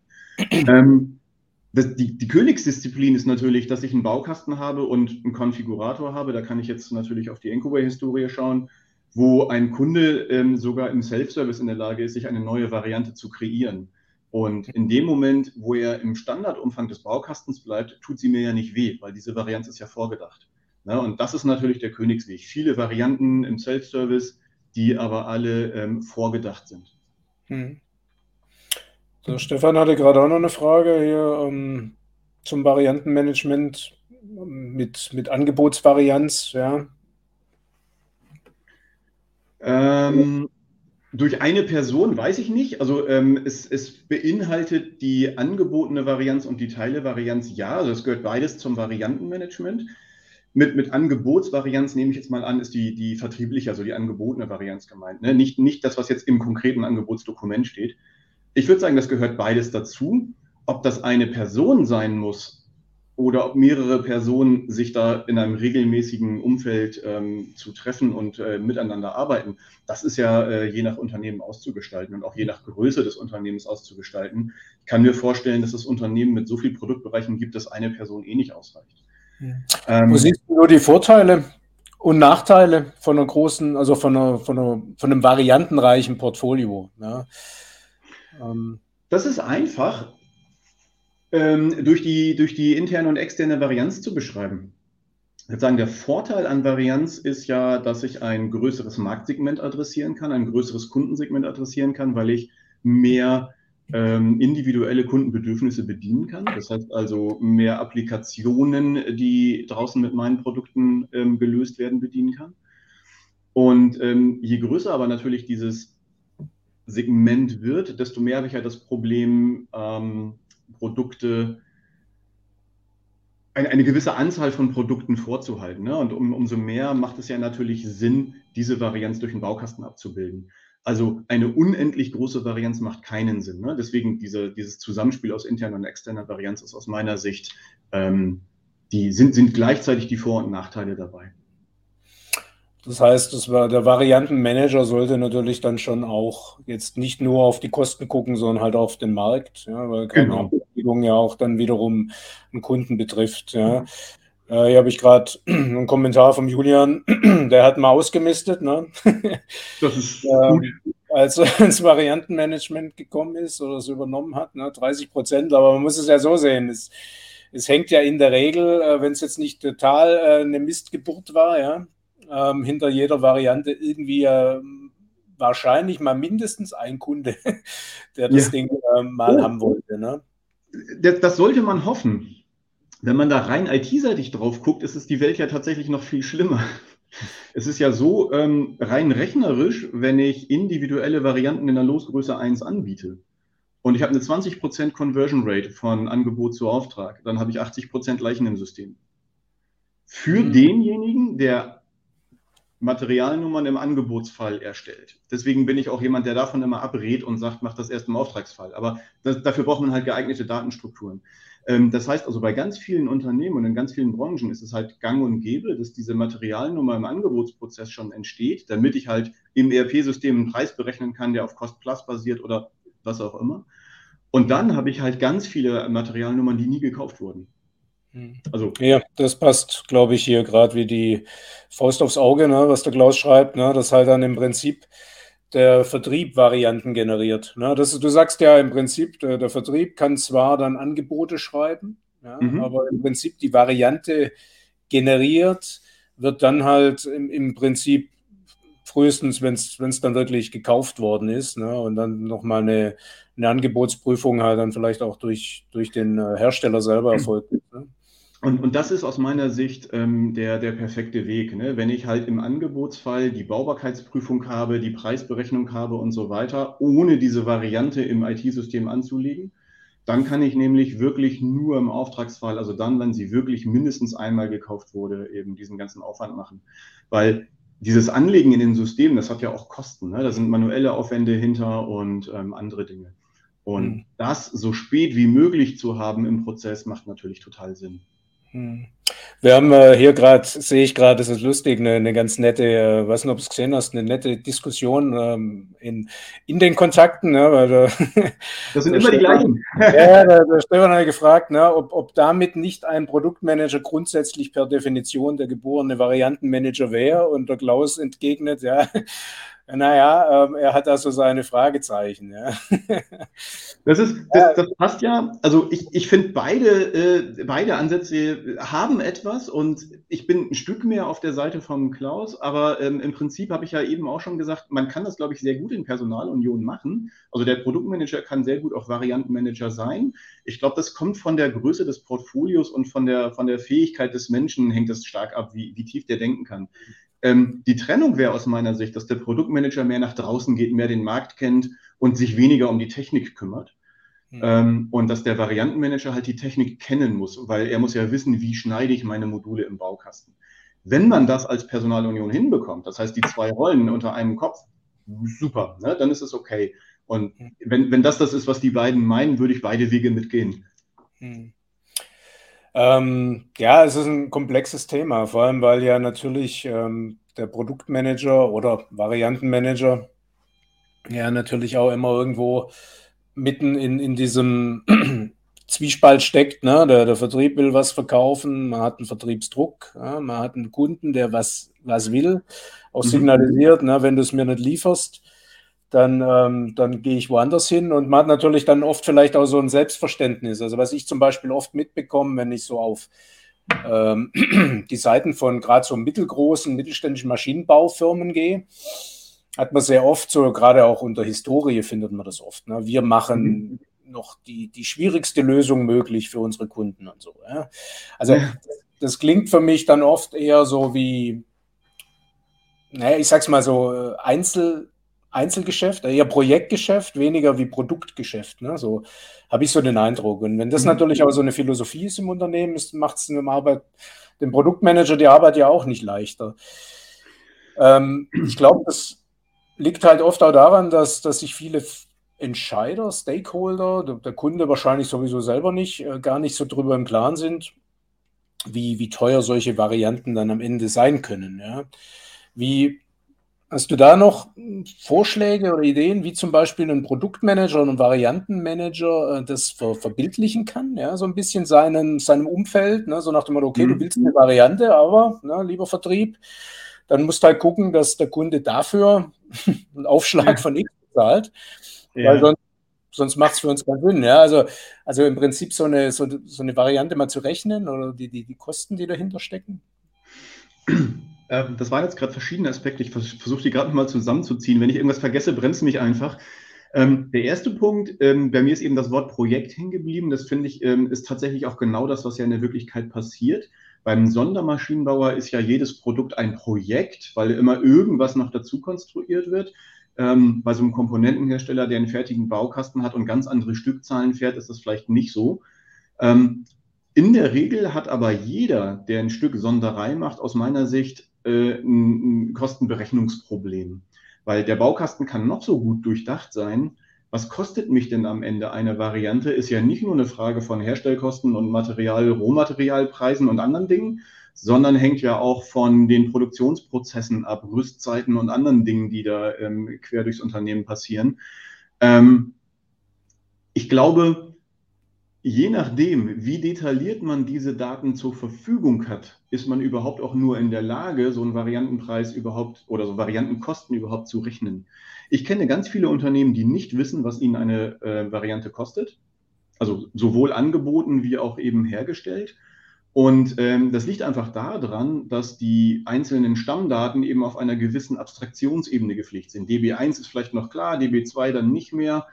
Ähm, das, die, die, Königsdisziplin ist natürlich, dass ich einen Baukasten habe und einen Konfigurator habe. Da kann ich jetzt natürlich auf die Incubate-Historie schauen wo ein Kunde ähm, sogar im Self-Service in der Lage ist, sich eine neue Variante zu kreieren. Und in dem Moment, wo er im Standardumfang des Baukastens bleibt, tut sie mir ja nicht weh, weil diese Variante ist ja vorgedacht. Ja, und das ist natürlich der Königsweg. Viele Varianten im Self-Service, die aber alle ähm, vorgedacht sind. Hm. So, Stefan hatte gerade auch noch eine Frage hier ähm, zum Variantenmanagement mit, mit Angebotsvarianz. Ja. Ähm, durch eine Person weiß ich nicht. Also ähm, es, es, beinhaltet die angebotene Varianz und die Teilevarianz ja. Also es gehört beides zum Variantenmanagement. Mit, mit Angebotsvarianz nehme ich jetzt mal an, ist die, die vertriebliche, also die angebotene Varianz gemeint. Ne? Nicht, nicht das, was jetzt im konkreten Angebotsdokument steht. Ich würde sagen, das gehört beides dazu. Ob das eine Person sein muss, oder ob mehrere Personen sich da in einem regelmäßigen Umfeld ähm, zu treffen und äh, miteinander arbeiten, das ist ja äh, je nach Unternehmen auszugestalten und auch je nach Größe des Unternehmens auszugestalten. Ich kann mir vorstellen, dass es Unternehmen mit so vielen Produktbereichen gibt, dass eine Person eh nicht ausreicht. Ja. Ähm, Wo siehst du nur die Vorteile und Nachteile von einer großen, also von, einer, von, einer, von einem variantenreichen Portfolio? Ja? Ähm, das ist einfach ähm, durch, die, durch die interne und externe Varianz zu beschreiben. Ich würde sagen, der Vorteil an Varianz ist ja, dass ich ein größeres Marktsegment adressieren kann, ein größeres Kundensegment adressieren kann, weil ich mehr ähm, individuelle Kundenbedürfnisse bedienen kann. Das heißt also mehr Applikationen, die draußen mit meinen Produkten ähm, gelöst werden, bedienen kann. Und ähm, je größer aber natürlich dieses Segment wird, desto mehr habe ich ja das Problem, ähm, Produkte, eine, eine, gewisse Anzahl von Produkten vorzuhalten. Ne? Und um, umso mehr macht es ja natürlich Sinn, diese Varianz durch den Baukasten abzubilden. Also eine unendlich große Varianz macht keinen Sinn. Ne? Deswegen diese, dieses Zusammenspiel aus interner und externer Varianz ist aus meiner Sicht, ähm, die sind, sind gleichzeitig die Vor- und Nachteile dabei. Das heißt, das war, der Variantenmanager sollte natürlich dann schon auch jetzt nicht nur auf die Kosten gucken, sondern halt auf den Markt, ja, weil keine genau. ja auch dann wiederum einen Kunden betrifft. Ja. Äh, hier habe ich gerade einen Kommentar vom Julian, der hat mal ausgemistet, ne? Das ist ähm, als er ins Variantenmanagement gekommen ist oder es übernommen hat, ne? 30 Prozent, aber man muss es ja so sehen. Es, es hängt ja in der Regel, äh, wenn es jetzt nicht total äh, eine Mistgeburt war, ja, ähm, hinter jeder Variante irgendwie äh, wahrscheinlich mal mindestens ein Kunde, der das ja. Ding äh, mal oh. haben wollte. Ne? Das, das, sollte man hoffen. Wenn man da rein IT-seitig drauf guckt, ist es die Welt ja tatsächlich noch viel schlimmer. Es ist ja so, ähm, rein rechnerisch, wenn ich individuelle Varianten in der Losgröße 1 anbiete und ich habe eine 20% Conversion Rate von Angebot zu Auftrag, dann habe ich 80% Leichen im System. Für mhm. denjenigen, der Materialnummern im Angebotsfall erstellt. Deswegen bin ich auch jemand, der davon immer abrät und sagt, mach das erst im Auftragsfall. Aber das, dafür braucht man halt geeignete Datenstrukturen. Ähm, das heißt also, bei ganz vielen Unternehmen und in ganz vielen Branchen ist es halt gang und gäbe, dass diese Materialnummer im Angebotsprozess schon entsteht, damit ich halt im ERP-System einen Preis berechnen kann, der auf Cost-Plus basiert oder was auch immer. Und dann habe ich halt ganz viele Materialnummern, die nie gekauft wurden. Hm. Also, ja, das passt, glaube ich, hier gerade wie die Faust aufs Auge, ne, was der Klaus schreibt, ne, dass halt dann im Prinzip der Vertrieb Varianten generiert. Ne? Das, du sagst ja im Prinzip, der, der Vertrieb kann zwar dann Angebote schreiben, ja, mhm. aber im Prinzip die Variante generiert, wird dann halt im, im Prinzip frühestens, wenn es dann wirklich gekauft worden ist ne? und dann nochmal eine, eine Angebotsprüfung halt dann vielleicht auch durch, durch den äh, Hersteller selber erfolgt. Ne? Und, und das ist aus meiner Sicht ähm, der, der perfekte Weg. Ne? Wenn ich halt im Angebotsfall die Baubarkeitsprüfung habe, die Preisberechnung habe und so weiter, ohne diese Variante im IT-System anzulegen, dann kann ich nämlich wirklich nur im Auftragsfall, also dann, wenn sie wirklich mindestens einmal gekauft wurde, eben diesen ganzen Aufwand machen. Weil dieses Anlegen in den Systemen, das hat ja auch Kosten. Ne? Da sind manuelle Aufwände hinter und ähm, andere Dinge. Und mhm. das so spät wie möglich zu haben im Prozess macht natürlich total Sinn. Hm. Wir haben äh, hier gerade, sehe ich gerade, das ist lustig, eine, eine ganz nette, äh, weiß nicht, ob du es gesehen hast, eine nette Diskussion ähm, in, in den Kontakten. Ne, weil da, das sind da immer die gleichen. Ja, da, da Stefan hat gefragt, ne, ob, ob damit nicht ein Produktmanager grundsätzlich per Definition der geborene Variantenmanager wäre. Und der Klaus entgegnet, ja, naja, ähm, er hat also seine Fragezeichen. Ja. Das, ist, das, das passt ja. Also ich, ich finde, beide, äh, beide Ansätze haben etwas und ich bin ein Stück mehr auf der Seite von Klaus, aber ähm, im Prinzip habe ich ja eben auch schon gesagt, man kann das, glaube ich, sehr gut in Personalunion machen. Also der Produktmanager kann sehr gut auch Variantenmanager sein. Ich glaube, das kommt von der Größe des Portfolios und von der, von der Fähigkeit des Menschen, hängt das stark ab, wie, wie tief der denken kann. Ähm, die Trennung wäre aus meiner Sicht, dass der Produktmanager mehr nach draußen geht, mehr den Markt kennt und sich weniger um die Technik kümmert. Mhm. Ähm, und dass der Variantenmanager halt die Technik kennen muss, weil er muss ja wissen, wie schneide ich meine Module im Baukasten. Wenn man das als Personalunion hinbekommt, das heißt die zwei Rollen unter einem Kopf, super, ne? dann ist es okay. Und hm. wenn, wenn das das ist, was die beiden meinen, würde ich beide Wege mitgehen. Mhm. Ähm, ja, es ist ein komplexes Thema, vor allem weil ja natürlich ähm, der Produktmanager oder Variantenmanager ja natürlich auch immer irgendwo mitten in, in diesem Zwiespalt steckt. Ne? Der, der Vertrieb will was verkaufen, man hat einen Vertriebsdruck, ja? man hat einen Kunden, der was, was will, auch mhm. signalisiert, ne? wenn du es mir nicht lieferst, dann, ähm, dann gehe ich woanders hin und man hat natürlich dann oft vielleicht auch so ein Selbstverständnis. Also was ich zum Beispiel oft mitbekomme, wenn ich so auf ähm, die Seiten von gerade so mittelgroßen, mittelständischen Maschinenbaufirmen gehe, hat man sehr oft so, gerade auch unter Historie findet man das oft. Ne? Wir machen mhm. noch die, die schwierigste Lösung möglich für unsere Kunden und so. Ja? Also das klingt für mich dann oft eher so wie, naja, ich sag's mal so, äh, Einzel, Einzelgeschäft, eher Projektgeschäft, weniger wie Produktgeschäft. Ne? So habe ich so den Eindruck. Und wenn das mhm. natürlich auch so eine Philosophie ist im Unternehmen, macht es dem, Arbeit, dem Produktmanager die Arbeit ja auch nicht leichter. Ähm, ich glaube, das liegt halt oft auch daran, dass, dass sich viele Entscheider, Stakeholder, der, der Kunde wahrscheinlich sowieso selber nicht, äh, gar nicht so drüber im Klaren sind, wie, wie teuer solche Varianten dann am Ende sein können. Ja? Wie Hast du da noch Vorschläge oder Ideen, wie zum Beispiel ein Produktmanager und ein Variantenmanager äh, das ver verbildlichen kann? Ja, so ein bisschen seinen, seinem Umfeld, ne? so nach dem Motto, okay, mhm. du willst eine Variante, aber ne, lieber Vertrieb, dann musst du halt gucken, dass der Kunde dafür einen Aufschlag von X zahlt, ja. weil sonst, sonst macht es für uns keinen Sinn. Ja? Also, also im Prinzip so eine, so, so eine Variante mal zu rechnen oder die, die, die Kosten, die dahinter stecken. Ähm, das waren jetzt gerade verschiedene Aspekte. Ich versuche die gerade mal zusammenzuziehen. Wenn ich irgendwas vergesse, bremse mich einfach. Ähm, der erste Punkt, ähm, bei mir ist eben das Wort Projekt hängen geblieben. Das finde ich, ähm, ist tatsächlich auch genau das, was ja in der Wirklichkeit passiert. Beim Sondermaschinenbauer ist ja jedes Produkt ein Projekt, weil immer irgendwas noch dazu konstruiert wird. Ähm, bei so einem Komponentenhersteller, der einen fertigen Baukasten hat und ganz andere Stückzahlen fährt, ist das vielleicht nicht so. Ähm, in der Regel hat aber jeder, der ein Stück Sonderei macht, aus meiner Sicht äh, ein, ein Kostenberechnungsproblem. Weil der Baukasten kann noch so gut durchdacht sein. Was kostet mich denn am Ende eine Variante? Ist ja nicht nur eine Frage von Herstellkosten und Material, Rohmaterialpreisen und anderen Dingen, sondern hängt ja auch von den Produktionsprozessen ab, Rüstzeiten und anderen Dingen, die da ähm, quer durchs Unternehmen passieren. Ähm, ich glaube, je nachdem, wie detailliert man diese Daten zur Verfügung hat, ist man überhaupt auch nur in der Lage, so einen Variantenpreis überhaupt oder so Variantenkosten überhaupt zu rechnen. Ich kenne ganz viele Unternehmen, die nicht wissen, was ihnen eine äh, Variante kostet. Also sowohl angeboten wie auch eben hergestellt. Und ähm, das liegt einfach daran, dass die einzelnen Stammdaten eben auf einer gewissen Abstraktionsebene gepflegt sind. DB1 ist vielleicht noch klar, DB2 dann nicht mehr.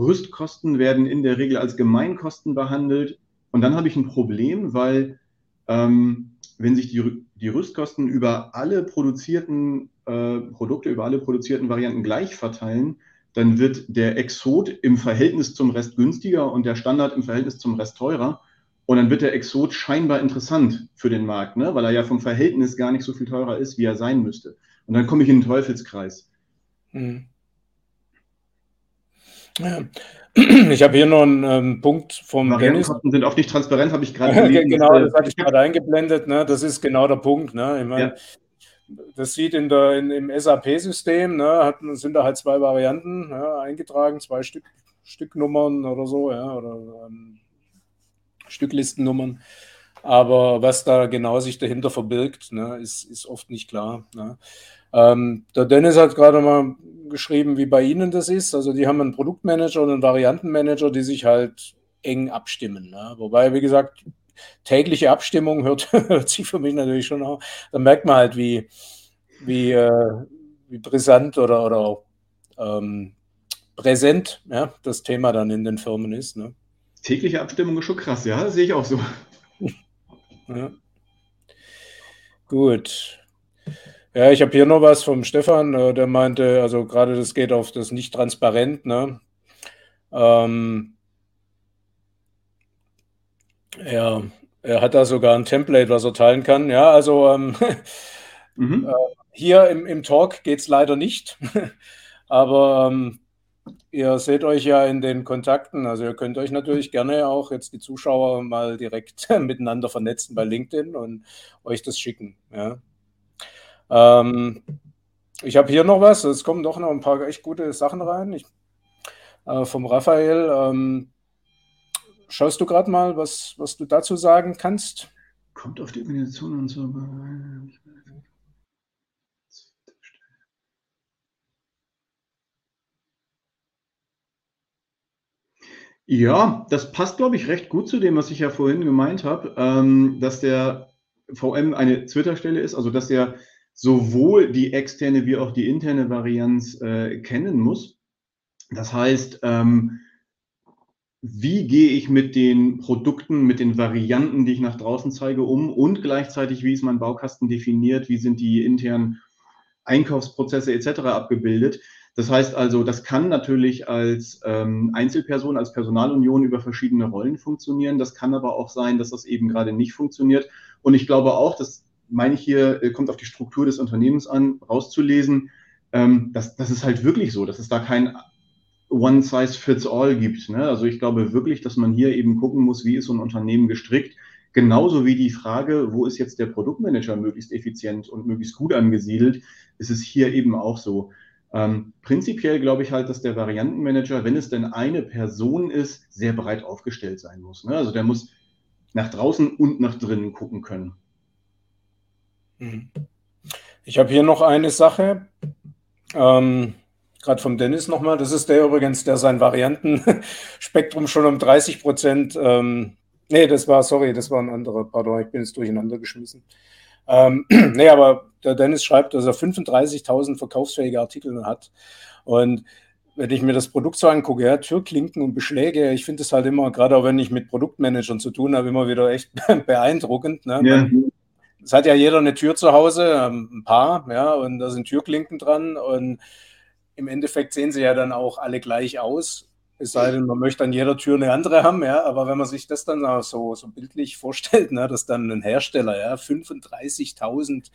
Rüstkosten werden in der Regel als Gemeinkosten behandelt. Und dann habe ich ein Problem, weil ähm, wenn sich die, die Rüstkosten über alle produzierten äh, Produkte, über alle produzierten Varianten gleich verteilen, dann wird der Exot im Verhältnis zum Rest günstiger und der Standard im Verhältnis zum Rest teurer. Und dann wird der Exot scheinbar interessant für den Markt, ne? weil er ja vom Verhältnis gar nicht so viel teurer ist, wie er sein müsste. Und dann komme ich in den Teufelskreis. Hm. Ich habe hier noch einen ähm, Punkt vom Dennis. sind auch nicht transparent, habe ich gerade genau, das hatte ich gerade eingeblendet. Ne? Das ist genau der Punkt. Ne? Ich mein, ja. Das sieht in der, in, im SAP-System, ne, sind da halt zwei Varianten ja, eingetragen, zwei Stück, Stücknummern oder so, ja, oder ähm, Stücklistennummern. Aber was da genau sich dahinter verbirgt, ne, ist, ist oft nicht klar. Ne. Ähm, der Dennis hat gerade mal geschrieben, wie bei Ihnen das ist. Also die haben einen Produktmanager und einen Variantenmanager, die sich halt eng abstimmen. Ne. Wobei, wie gesagt, tägliche Abstimmung hört, hört sich für mich natürlich schon auf. Da merkt man halt, wie, wie, äh, wie brisant oder, oder auch ähm, präsent ja, das Thema dann in den Firmen ist. Ne. Tägliche Abstimmung ist schon krass, ja, das sehe ich auch so. Ja. Gut. Ja, ich habe hier noch was vom Stefan, äh, der meinte, also gerade das geht auf das nicht transparent, ne? Ähm, ja, er hat da sogar ein Template, was er teilen kann. Ja, also ähm, mhm. äh, hier im, im Talk geht es leider nicht, aber ähm, ihr seht euch ja in den Kontakten, also ihr könnt euch natürlich gerne auch jetzt die Zuschauer mal direkt miteinander vernetzen bei LinkedIn und euch das schicken. Ja. Ähm, ich habe hier noch was, es kommen doch noch ein paar echt gute Sachen rein. Ich, äh, vom Raphael. Ähm, schaust du gerade mal, was, was du dazu sagen kannst? Kommt auf die Organisation und so. Ja, das passt, glaube ich, recht gut zu dem, was ich ja vorhin gemeint habe, ähm, dass der VM eine Twitter-Stelle ist, also dass er sowohl die externe wie auch die interne Varianz äh, kennen muss. Das heißt, ähm, wie gehe ich mit den Produkten, mit den Varianten, die ich nach draußen zeige, um und gleichzeitig, wie ist mein Baukasten definiert, wie sind die internen Einkaufsprozesse etc. abgebildet. Das heißt also, das kann natürlich als ähm, Einzelperson, als Personalunion über verschiedene Rollen funktionieren. Das kann aber auch sein, dass das eben gerade nicht funktioniert. Und ich glaube auch, das meine ich hier, äh, kommt auf die Struktur des Unternehmens an, rauszulesen, ähm, dass das ist halt wirklich so, dass es da kein One Size Fits All gibt. Ne? Also ich glaube wirklich, dass man hier eben gucken muss, wie ist so ein Unternehmen gestrickt. Genauso wie die Frage, wo ist jetzt der Produktmanager möglichst effizient und möglichst gut angesiedelt, ist es hier eben auch so. Ähm, prinzipiell glaube ich halt, dass der Variantenmanager, wenn es denn eine Person ist, sehr breit aufgestellt sein muss. Ne? Also der muss nach draußen und nach drinnen gucken können. Mhm. Ich habe hier noch eine Sache, ähm, gerade vom Dennis nochmal. Das ist der übrigens, der sein Variantenspektrum schon um 30 Prozent, ähm, nee, das war, sorry, das war ein anderer, pardon, ich bin jetzt durcheinander geschmissen. Ähm, nee, aber der Dennis schreibt, dass er 35.000 verkaufsfähige Artikel hat. Und wenn ich mir das Produkt so angucke, ja, Türklinken und Beschläge, ich finde es halt immer, gerade auch wenn ich mit Produktmanagern zu tun habe, immer wieder echt beeindruckend. Ne? Ja. Man, es hat ja jeder eine Tür zu Hause, ähm, ein paar, ja, und da sind Türklinken dran und im Endeffekt sehen sie ja dann auch alle gleich aus. Es sei denn, man möchte an jeder Tür eine andere haben, ja, aber wenn man sich das dann auch so, so bildlich vorstellt, ne, dass dann ein Hersteller ja 35.000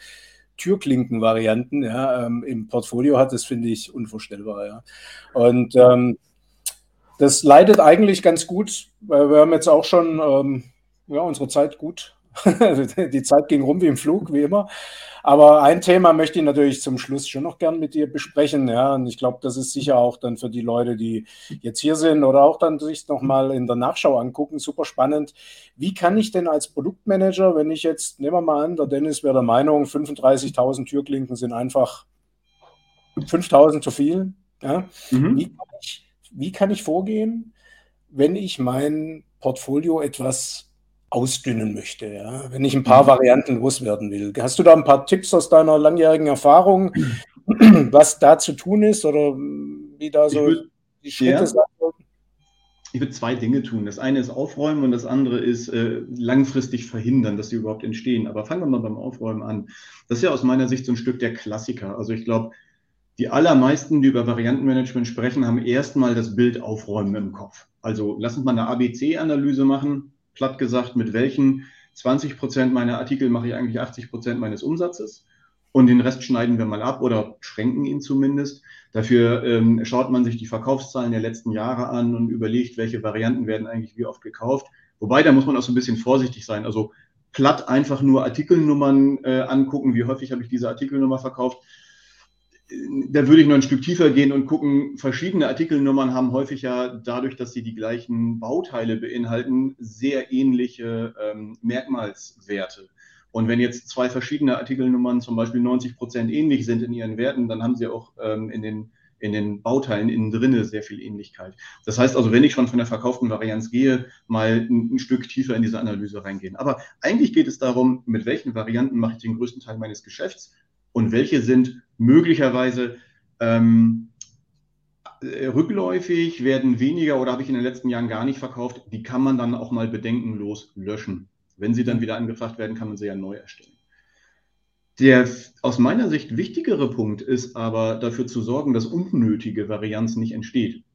Türklinken-Varianten ja, ähm, im Portfolio hat, das finde ich unvorstellbar. Ja. Und ähm, das leidet eigentlich ganz gut, weil wir haben jetzt auch schon ähm, ja, unsere Zeit gut. die Zeit ging rum wie im Flug, wie immer. Aber ein Thema möchte ich natürlich zum Schluss schon noch gern mit dir besprechen. Ja, und ich glaube, das ist sicher auch dann für die Leute, die jetzt hier sind oder auch dann sich nochmal in der Nachschau angucken, super spannend. Wie kann ich denn als Produktmanager, wenn ich jetzt, nehmen wir mal an, der Dennis wäre der Meinung, 35.000 Türklinken sind einfach 5.000 zu viel. Ja? Mhm. Wie, kann ich, wie kann ich vorgehen, wenn ich mein Portfolio etwas ausdünnen möchte, ja? wenn ich ein paar mhm. Varianten loswerden will. Hast du da ein paar Tipps aus deiner langjährigen Erfahrung, was da zu tun ist oder wie da so würd, die Schritte ja. sein sollten? Ich würde zwei Dinge tun. Das eine ist aufräumen und das andere ist äh, langfristig verhindern, dass sie überhaupt entstehen. Aber fangen wir mal beim Aufräumen an. Das ist ja aus meiner Sicht so ein Stück der Klassiker. Also ich glaube, die allermeisten, die über Variantenmanagement sprechen, haben erstmal das Bild aufräumen im Kopf. Also lass uns mal eine ABC-Analyse machen platt gesagt, mit welchen 20 Prozent meiner Artikel mache ich eigentlich 80 Prozent meines Umsatzes und den Rest schneiden wir mal ab oder schränken ihn zumindest. Dafür ähm, schaut man sich die Verkaufszahlen der letzten Jahre an und überlegt, welche Varianten werden eigentlich wie oft gekauft. Wobei, da muss man auch so ein bisschen vorsichtig sein. Also platt einfach nur Artikelnummern äh, angucken, wie häufig habe ich diese Artikelnummer verkauft da würde ich noch ein Stück tiefer gehen und gucken, verschiedene Artikelnummern haben häufig ja dadurch, dass sie die gleichen Bauteile beinhalten, sehr ähnliche ähm, Merkmalswerte. Und wenn jetzt zwei verschiedene Artikelnummern zum Beispiel 90 Prozent ähnlich sind in ihren Werten, dann haben sie auch ähm, in, den, in den Bauteilen innen drinne sehr viel Ähnlichkeit. Das heißt also, wenn ich schon von der verkauften Varianz gehe, mal ein, ein Stück tiefer in diese Analyse reingehen. Aber eigentlich geht es darum, mit welchen Varianten mache ich den größten Teil meines Geschäfts und welche sind möglicherweise ähm, äh, rückläufig, werden weniger oder habe ich in den letzten Jahren gar nicht verkauft. Die kann man dann auch mal bedenkenlos löschen. Wenn sie dann wieder angefragt werden, kann man sie ja neu erstellen. Der aus meiner Sicht wichtigere Punkt ist aber dafür zu sorgen, dass unnötige Varianz nicht entsteht.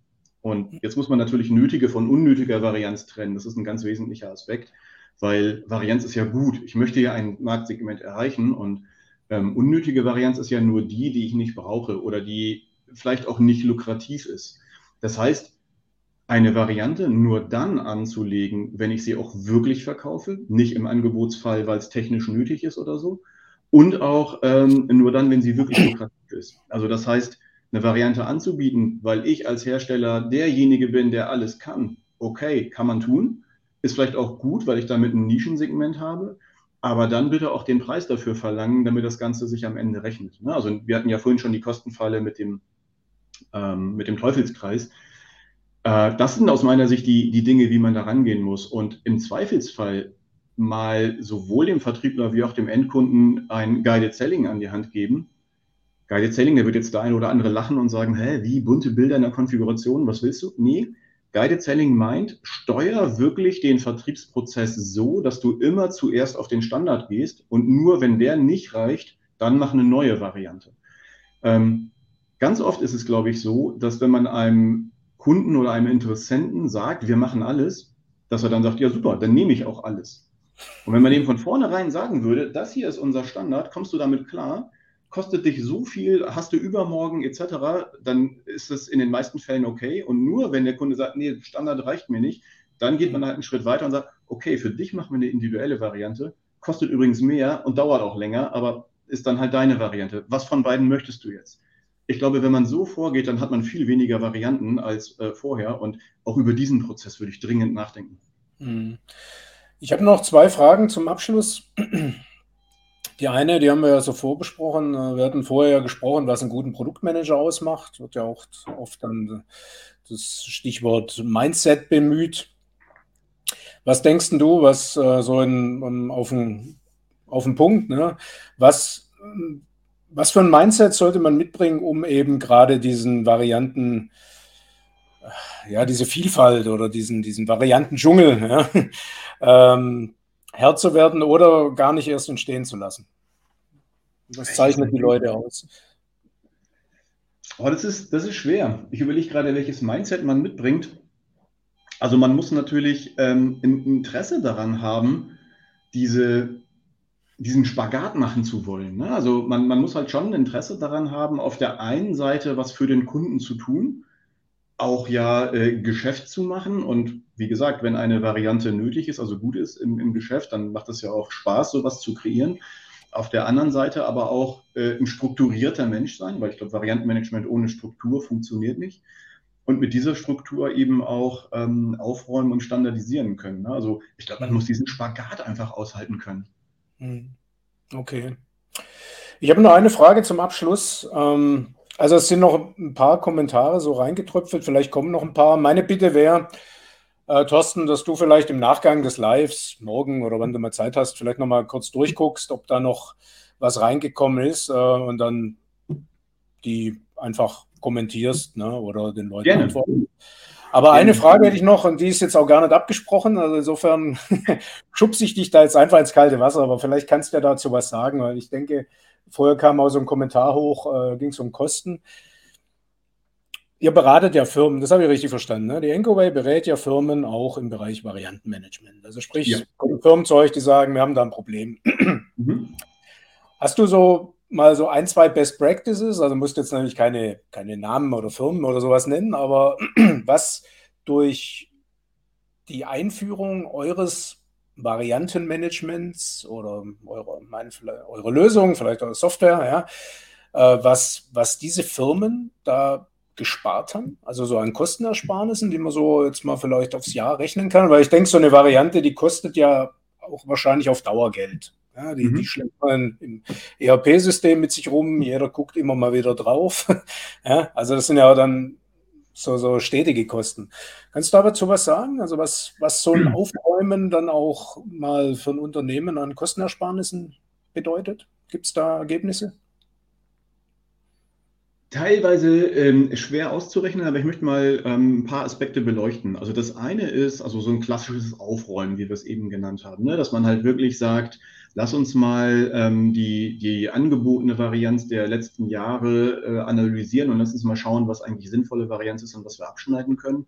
Und jetzt muss man natürlich nötige von unnötiger Varianz trennen. Das ist ein ganz wesentlicher Aspekt, weil Varianz ist ja gut. Ich möchte ja ein Marktsegment erreichen und ähm, unnötige Varianz ist ja nur die, die ich nicht brauche oder die vielleicht auch nicht lukrativ ist. Das heißt, eine Variante nur dann anzulegen, wenn ich sie auch wirklich verkaufe, nicht im Angebotsfall, weil es technisch nötig ist oder so, und auch ähm, nur dann, wenn sie wirklich lukrativ ist. Also das heißt, eine Variante anzubieten, weil ich als Hersteller derjenige bin, der alles kann, okay, kann man tun, ist vielleicht auch gut, weil ich damit ein Nischensegment habe, aber dann bitte auch den Preis dafür verlangen, damit das Ganze sich am Ende rechnet. Ne? Also wir hatten ja vorhin schon die Kostenfalle mit dem, ähm, mit dem Teufelskreis. Äh, das sind aus meiner Sicht die, die Dinge, wie man da rangehen muss. Und im Zweifelsfall mal sowohl dem Vertriebler wie auch dem Endkunden ein Guided Selling an die Hand geben. Guided Selling, der wird jetzt der eine oder andere lachen und sagen, hä, wie bunte Bilder in der Konfiguration, was willst du? Nee, Guided Selling meint, steuer wirklich den Vertriebsprozess so, dass du immer zuerst auf den Standard gehst und nur wenn der nicht reicht, dann mach eine neue Variante. Ähm, ganz oft ist es, glaube ich, so, dass wenn man einem Kunden oder einem Interessenten sagt, wir machen alles, dass er dann sagt, ja super, dann nehme ich auch alles. Und wenn man dem von vornherein sagen würde, das hier ist unser Standard, kommst du damit klar, kostet dich so viel, hast du übermorgen etc., dann ist es in den meisten Fällen okay. Und nur wenn der Kunde sagt, nee, Standard reicht mir nicht, dann geht man halt einen Schritt weiter und sagt, okay, für dich machen wir eine individuelle Variante, kostet übrigens mehr und dauert auch länger, aber ist dann halt deine Variante. Was von beiden möchtest du jetzt? Ich glaube, wenn man so vorgeht, dann hat man viel weniger Varianten als äh, vorher und auch über diesen Prozess würde ich dringend nachdenken. Hm. Ich habe noch zwei Fragen zum Abschluss. Die eine, die haben wir ja so vorbesprochen. Äh, wir hatten vorher ja gesprochen, was einen guten Produktmanager ausmacht. Wird ja auch oft dann das Stichwort Mindset bemüht. Was denkst du, was äh, so in, auf, den, auf Punkt, ne? was, was für ein Mindset sollte man mitbringen, um eben gerade diesen Varianten, ja, diese Vielfalt oder diesen, diesen Varianten-Dschungel ja, ähm, Herr zu werden oder gar nicht erst entstehen zu lassen. Das zeichnet die Leute aus. Oh, das, ist, das ist schwer. Ich überlege gerade, welches Mindset man mitbringt. Also man muss natürlich ähm, ein Interesse daran haben, diese, diesen Spagat machen zu wollen. Ne? Also man, man muss halt schon ein Interesse daran haben, auf der einen Seite was für den Kunden zu tun, auch ja äh, Geschäft zu machen. Und wie gesagt, wenn eine Variante nötig ist, also gut ist im, im Geschäft, dann macht es ja auch Spaß, sowas zu kreieren. Auf der anderen Seite aber auch äh, ein strukturierter Mensch sein, weil ich glaube, Variantenmanagement ohne Struktur funktioniert nicht. Und mit dieser Struktur eben auch ähm, aufräumen und standardisieren können. Ne? Also ich glaube, man mhm. muss diesen Spagat einfach aushalten können. Mhm. Okay. Ich habe noch eine Frage zum Abschluss. Ähm, also es sind noch ein paar Kommentare so reingetröpfelt, vielleicht kommen noch ein paar. Meine Bitte wäre, äh, Thorsten, dass du vielleicht im Nachgang des Lives, morgen oder wann du mal Zeit hast, vielleicht nochmal kurz durchguckst, ob da noch was reingekommen ist äh, und dann die einfach kommentierst ne, oder den Leuten Gerne. antworten. Aber eine Frage hätte ich noch, und die ist jetzt auch gar nicht abgesprochen. Also insofern schubse ich dich da jetzt einfach ins kalte Wasser, aber vielleicht kannst du ja dazu was sagen, weil ich denke, vorher kam auch so ein Kommentar hoch, äh, ging es um Kosten. Ihr beratet ja Firmen, das habe ich richtig verstanden. Ne? Die Encoway berät ja Firmen auch im Bereich Variantenmanagement. Also sprich, ja. kommen Firmen zu euch, die sagen, wir haben da ein Problem. Mhm. Hast du so mal so ein, zwei Best Practices? Also musst jetzt natürlich keine, keine Namen oder Firmen oder sowas nennen, aber was durch die Einführung eures Variantenmanagements oder eure, meine, eure Lösung, vielleicht eure Software, ja, äh, was, was diese Firmen da gespart haben, also so an Kostenersparnissen, die man so jetzt mal vielleicht aufs Jahr rechnen kann, weil ich denke, so eine Variante, die kostet ja auch wahrscheinlich auf Dauer Geld. Ja, die, mhm. die schleppt man im ERP-System mit sich rum, jeder guckt immer mal wieder drauf. ja, also das sind ja dann so, so stetige Kosten. Kannst du dazu was sagen? Also was, was so ein Aufräumen dann auch mal für ein Unternehmen an Kostenersparnissen bedeutet? Gibt es da Ergebnisse? Teilweise ähm, schwer auszurechnen, aber ich möchte mal ähm, ein paar Aspekte beleuchten. Also das eine ist also so ein klassisches Aufräumen, wie wir es eben genannt haben, ne? dass man halt wirklich sagt, lass uns mal ähm, die, die angebotene Varianz der letzten Jahre äh, analysieren und lass uns mal schauen, was eigentlich sinnvolle Varianz ist und was wir abschneiden können.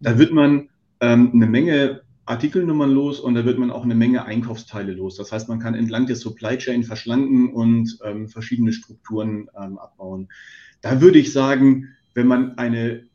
Da wird man ähm, eine Menge Artikelnummern los und da wird man auch eine Menge Einkaufsteile los. Das heißt, man kann entlang der Supply Chain verschlanken und ähm, verschiedene Strukturen ähm, abbauen. Da würde ich sagen, wenn man ein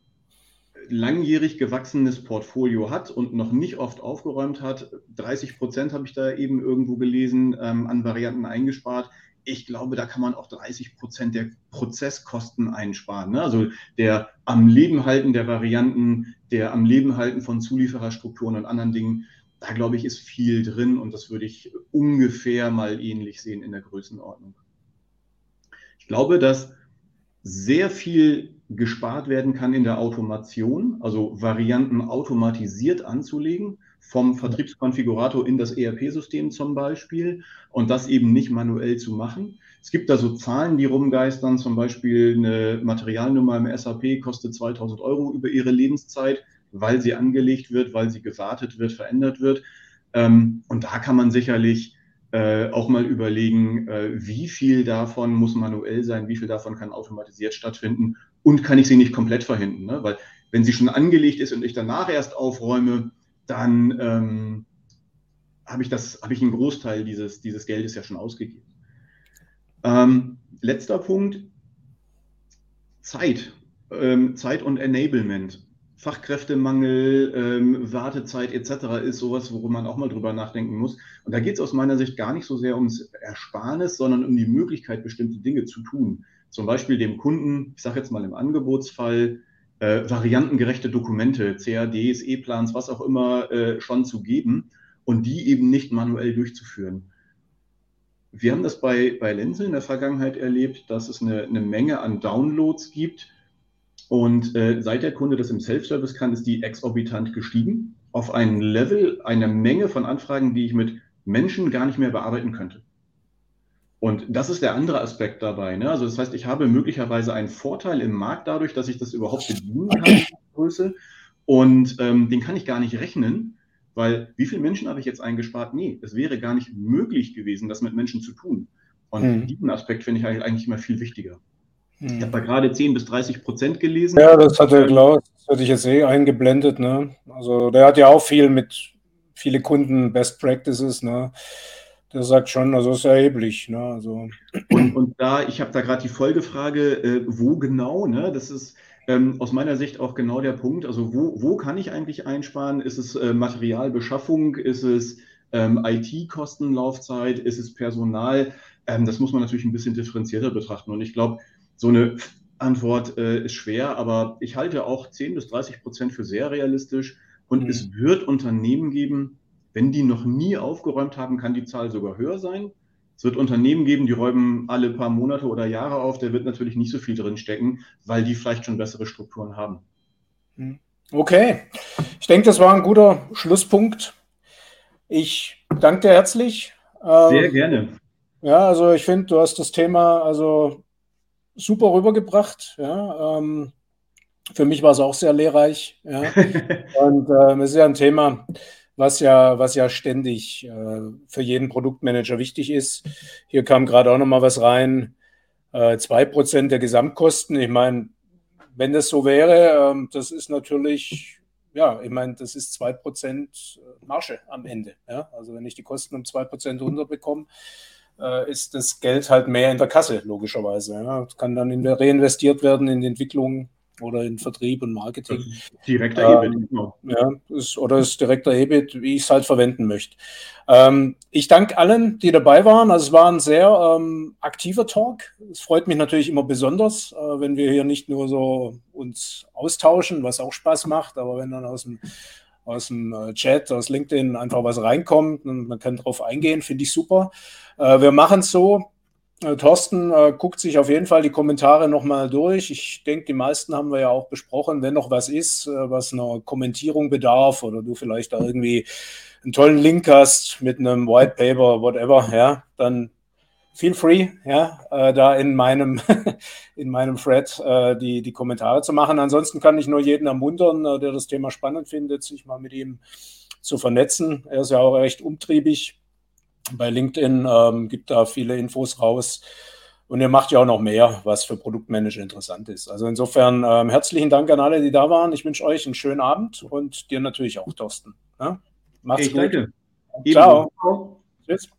langjährig gewachsenes Portfolio hat und noch nicht oft aufgeräumt hat, 30 Prozent habe ich da eben irgendwo gelesen, ähm, an Varianten eingespart. Ich glaube, da kann man auch 30 Prozent der Prozesskosten einsparen. Ne? Also der am Leben halten der Varianten, der am Leben halten von Zuliefererstrukturen und anderen Dingen. Da glaube ich, ist viel drin und das würde ich ungefähr mal ähnlich sehen in der Größenordnung. Ich glaube, dass sehr viel gespart werden kann in der Automation, also Varianten automatisiert anzulegen, vom Vertriebskonfigurator in das ERP-System zum Beispiel und das eben nicht manuell zu machen. Es gibt da so Zahlen, die rumgeistern, zum Beispiel eine Materialnummer im SAP kostet 2000 Euro über ihre Lebenszeit, weil sie angelegt wird, weil sie gewartet wird, verändert wird. Ähm, und da kann man sicherlich äh, auch mal überlegen, äh, wie viel davon muss manuell sein, wie viel davon kann automatisiert stattfinden und kann ich sie nicht komplett verhindern. Ne? Weil wenn sie schon angelegt ist und ich danach erst aufräume, dann ähm, habe ich, das, hab ich einen Großteil dieses, dieses Geldes ja schon ausgegeben. Ähm, letzter Punkt, Zeit. Ähm, Zeit und Enablement. Fachkräftemangel, ähm, Wartezeit etc. ist sowas, worüber man auch mal drüber nachdenken muss. Und da geht es aus meiner Sicht gar nicht so sehr ums Ersparnis, sondern um die Möglichkeit, bestimmte Dinge zu tun. Zum Beispiel dem Kunden, ich sage jetzt mal im Angebotsfall, äh, variantengerechte Dokumente, CADs, E-Plans, was auch immer äh, schon zu geben und die eben nicht manuell durchzuführen. Wir haben das bei, bei Lenzel in der Vergangenheit erlebt, dass es eine, eine Menge an Downloads gibt, und äh, seit der Kunde das im Self-Service kann, ist die exorbitant gestiegen auf ein Level, eine Menge von Anfragen, die ich mit Menschen gar nicht mehr bearbeiten könnte. Und das ist der andere Aspekt dabei. Ne? Also das heißt, ich habe möglicherweise einen Vorteil im Markt dadurch, dass ich das überhaupt bedienen kann, Größe. Und ähm, den kann ich gar nicht rechnen, Weil wie viele Menschen habe ich jetzt eingespart? Nee, es wäre gar nicht möglich gewesen, das mit Menschen zu tun. Und mhm. diesen Aspekt finde ich eigentlich immer viel wichtiger. Mhm. Ich habe da gerade 10 bis 30 Prozent gelesen. Ja, das hat der Klaus, das hatte ich jetzt eh eingeblendet. Ne? Also der hat ja auch viel mit viele Kunden Best Practices. Ne? Der sagt schon, also ist erheblich. Ne? Also. Und, und da, ich habe da gerade die Folgefrage, äh, wo genau? Ne? Das ist ähm, aus meiner Sicht auch genau der Punkt. Also wo, wo kann ich eigentlich einsparen? Ist es äh, Materialbeschaffung? Ist es ähm, IT-Kostenlaufzeit? Ist es Personal? Ähm, das muss man natürlich ein bisschen differenzierter betrachten. Und ich glaube, so eine Antwort äh, ist schwer, aber ich halte auch 10 bis 30 Prozent für sehr realistisch. Und mhm. es wird Unternehmen geben, wenn die noch nie aufgeräumt haben, kann die Zahl sogar höher sein. Es wird Unternehmen geben, die räumen alle paar Monate oder Jahre auf. Da wird natürlich nicht so viel drin stecken, weil die vielleicht schon bessere Strukturen haben. Mhm. Okay, ich denke, das war ein guter Schlusspunkt. Ich danke dir herzlich. Sehr ähm, gerne. Ja, also ich finde, du hast das Thema also super rübergebracht. Ja, ähm, für mich war es auch sehr lehrreich. Ja. Und ähm, es ist ja ein Thema, was ja, was ja ständig äh, für jeden Produktmanager wichtig ist. Hier kam gerade auch noch mal was rein. Äh, zwei äh, Prozent der Gesamtkosten. Ich meine, wenn das so wäre, ähm, das ist natürlich, ja, ich meine, das ist zwei Prozent Marge am Ende. Ja? Also wenn ich die Kosten um zwei Prozent runterbekomme, äh, ist das Geld halt mehr in der Kasse, logischerweise. Ja? Kann dann in reinvestiert werden in die Entwicklung oder in Vertrieb und Marketing. Direkter ähm, EBIT, genau. Ja, ist, oder ist direkter EBIT, wie ich es halt verwenden möchte. Ähm, ich danke allen, die dabei waren. Also es war ein sehr ähm, aktiver Talk. Es freut mich natürlich immer besonders, äh, wenn wir hier nicht nur so uns austauschen, was auch Spaß macht, aber wenn dann aus dem aus dem äh, Chat, aus LinkedIn einfach was reinkommt und man kann darauf eingehen, finde ich super. Äh, wir machen es so, äh, Thorsten guckt sich auf jeden Fall die Kommentare nochmal durch. Ich denke, die meisten haben wir ja auch besprochen. Wenn noch was ist, was einer Kommentierung bedarf oder du vielleicht da irgendwie einen tollen Link hast mit einem White Paper, whatever, ja, dann feel free, ja, äh, da in meinem, in meinem Thread äh, die, die Kommentare zu machen. Ansonsten kann ich nur jeden ermuntern, äh, der das Thema spannend findet, sich mal mit ihm zu vernetzen. Er ist ja auch recht umtriebig bei LinkedIn, ähm, gibt da viele Infos raus. Und ihr macht ja auch noch mehr, was für Produktmanager interessant ist. Also insofern ähm, herzlichen Dank an alle, die da waren. Ich wünsche euch einen schönen Abend und dir natürlich auch, Thorsten. Ja? Macht's ich gut. Danke. Ciao. Tschüss.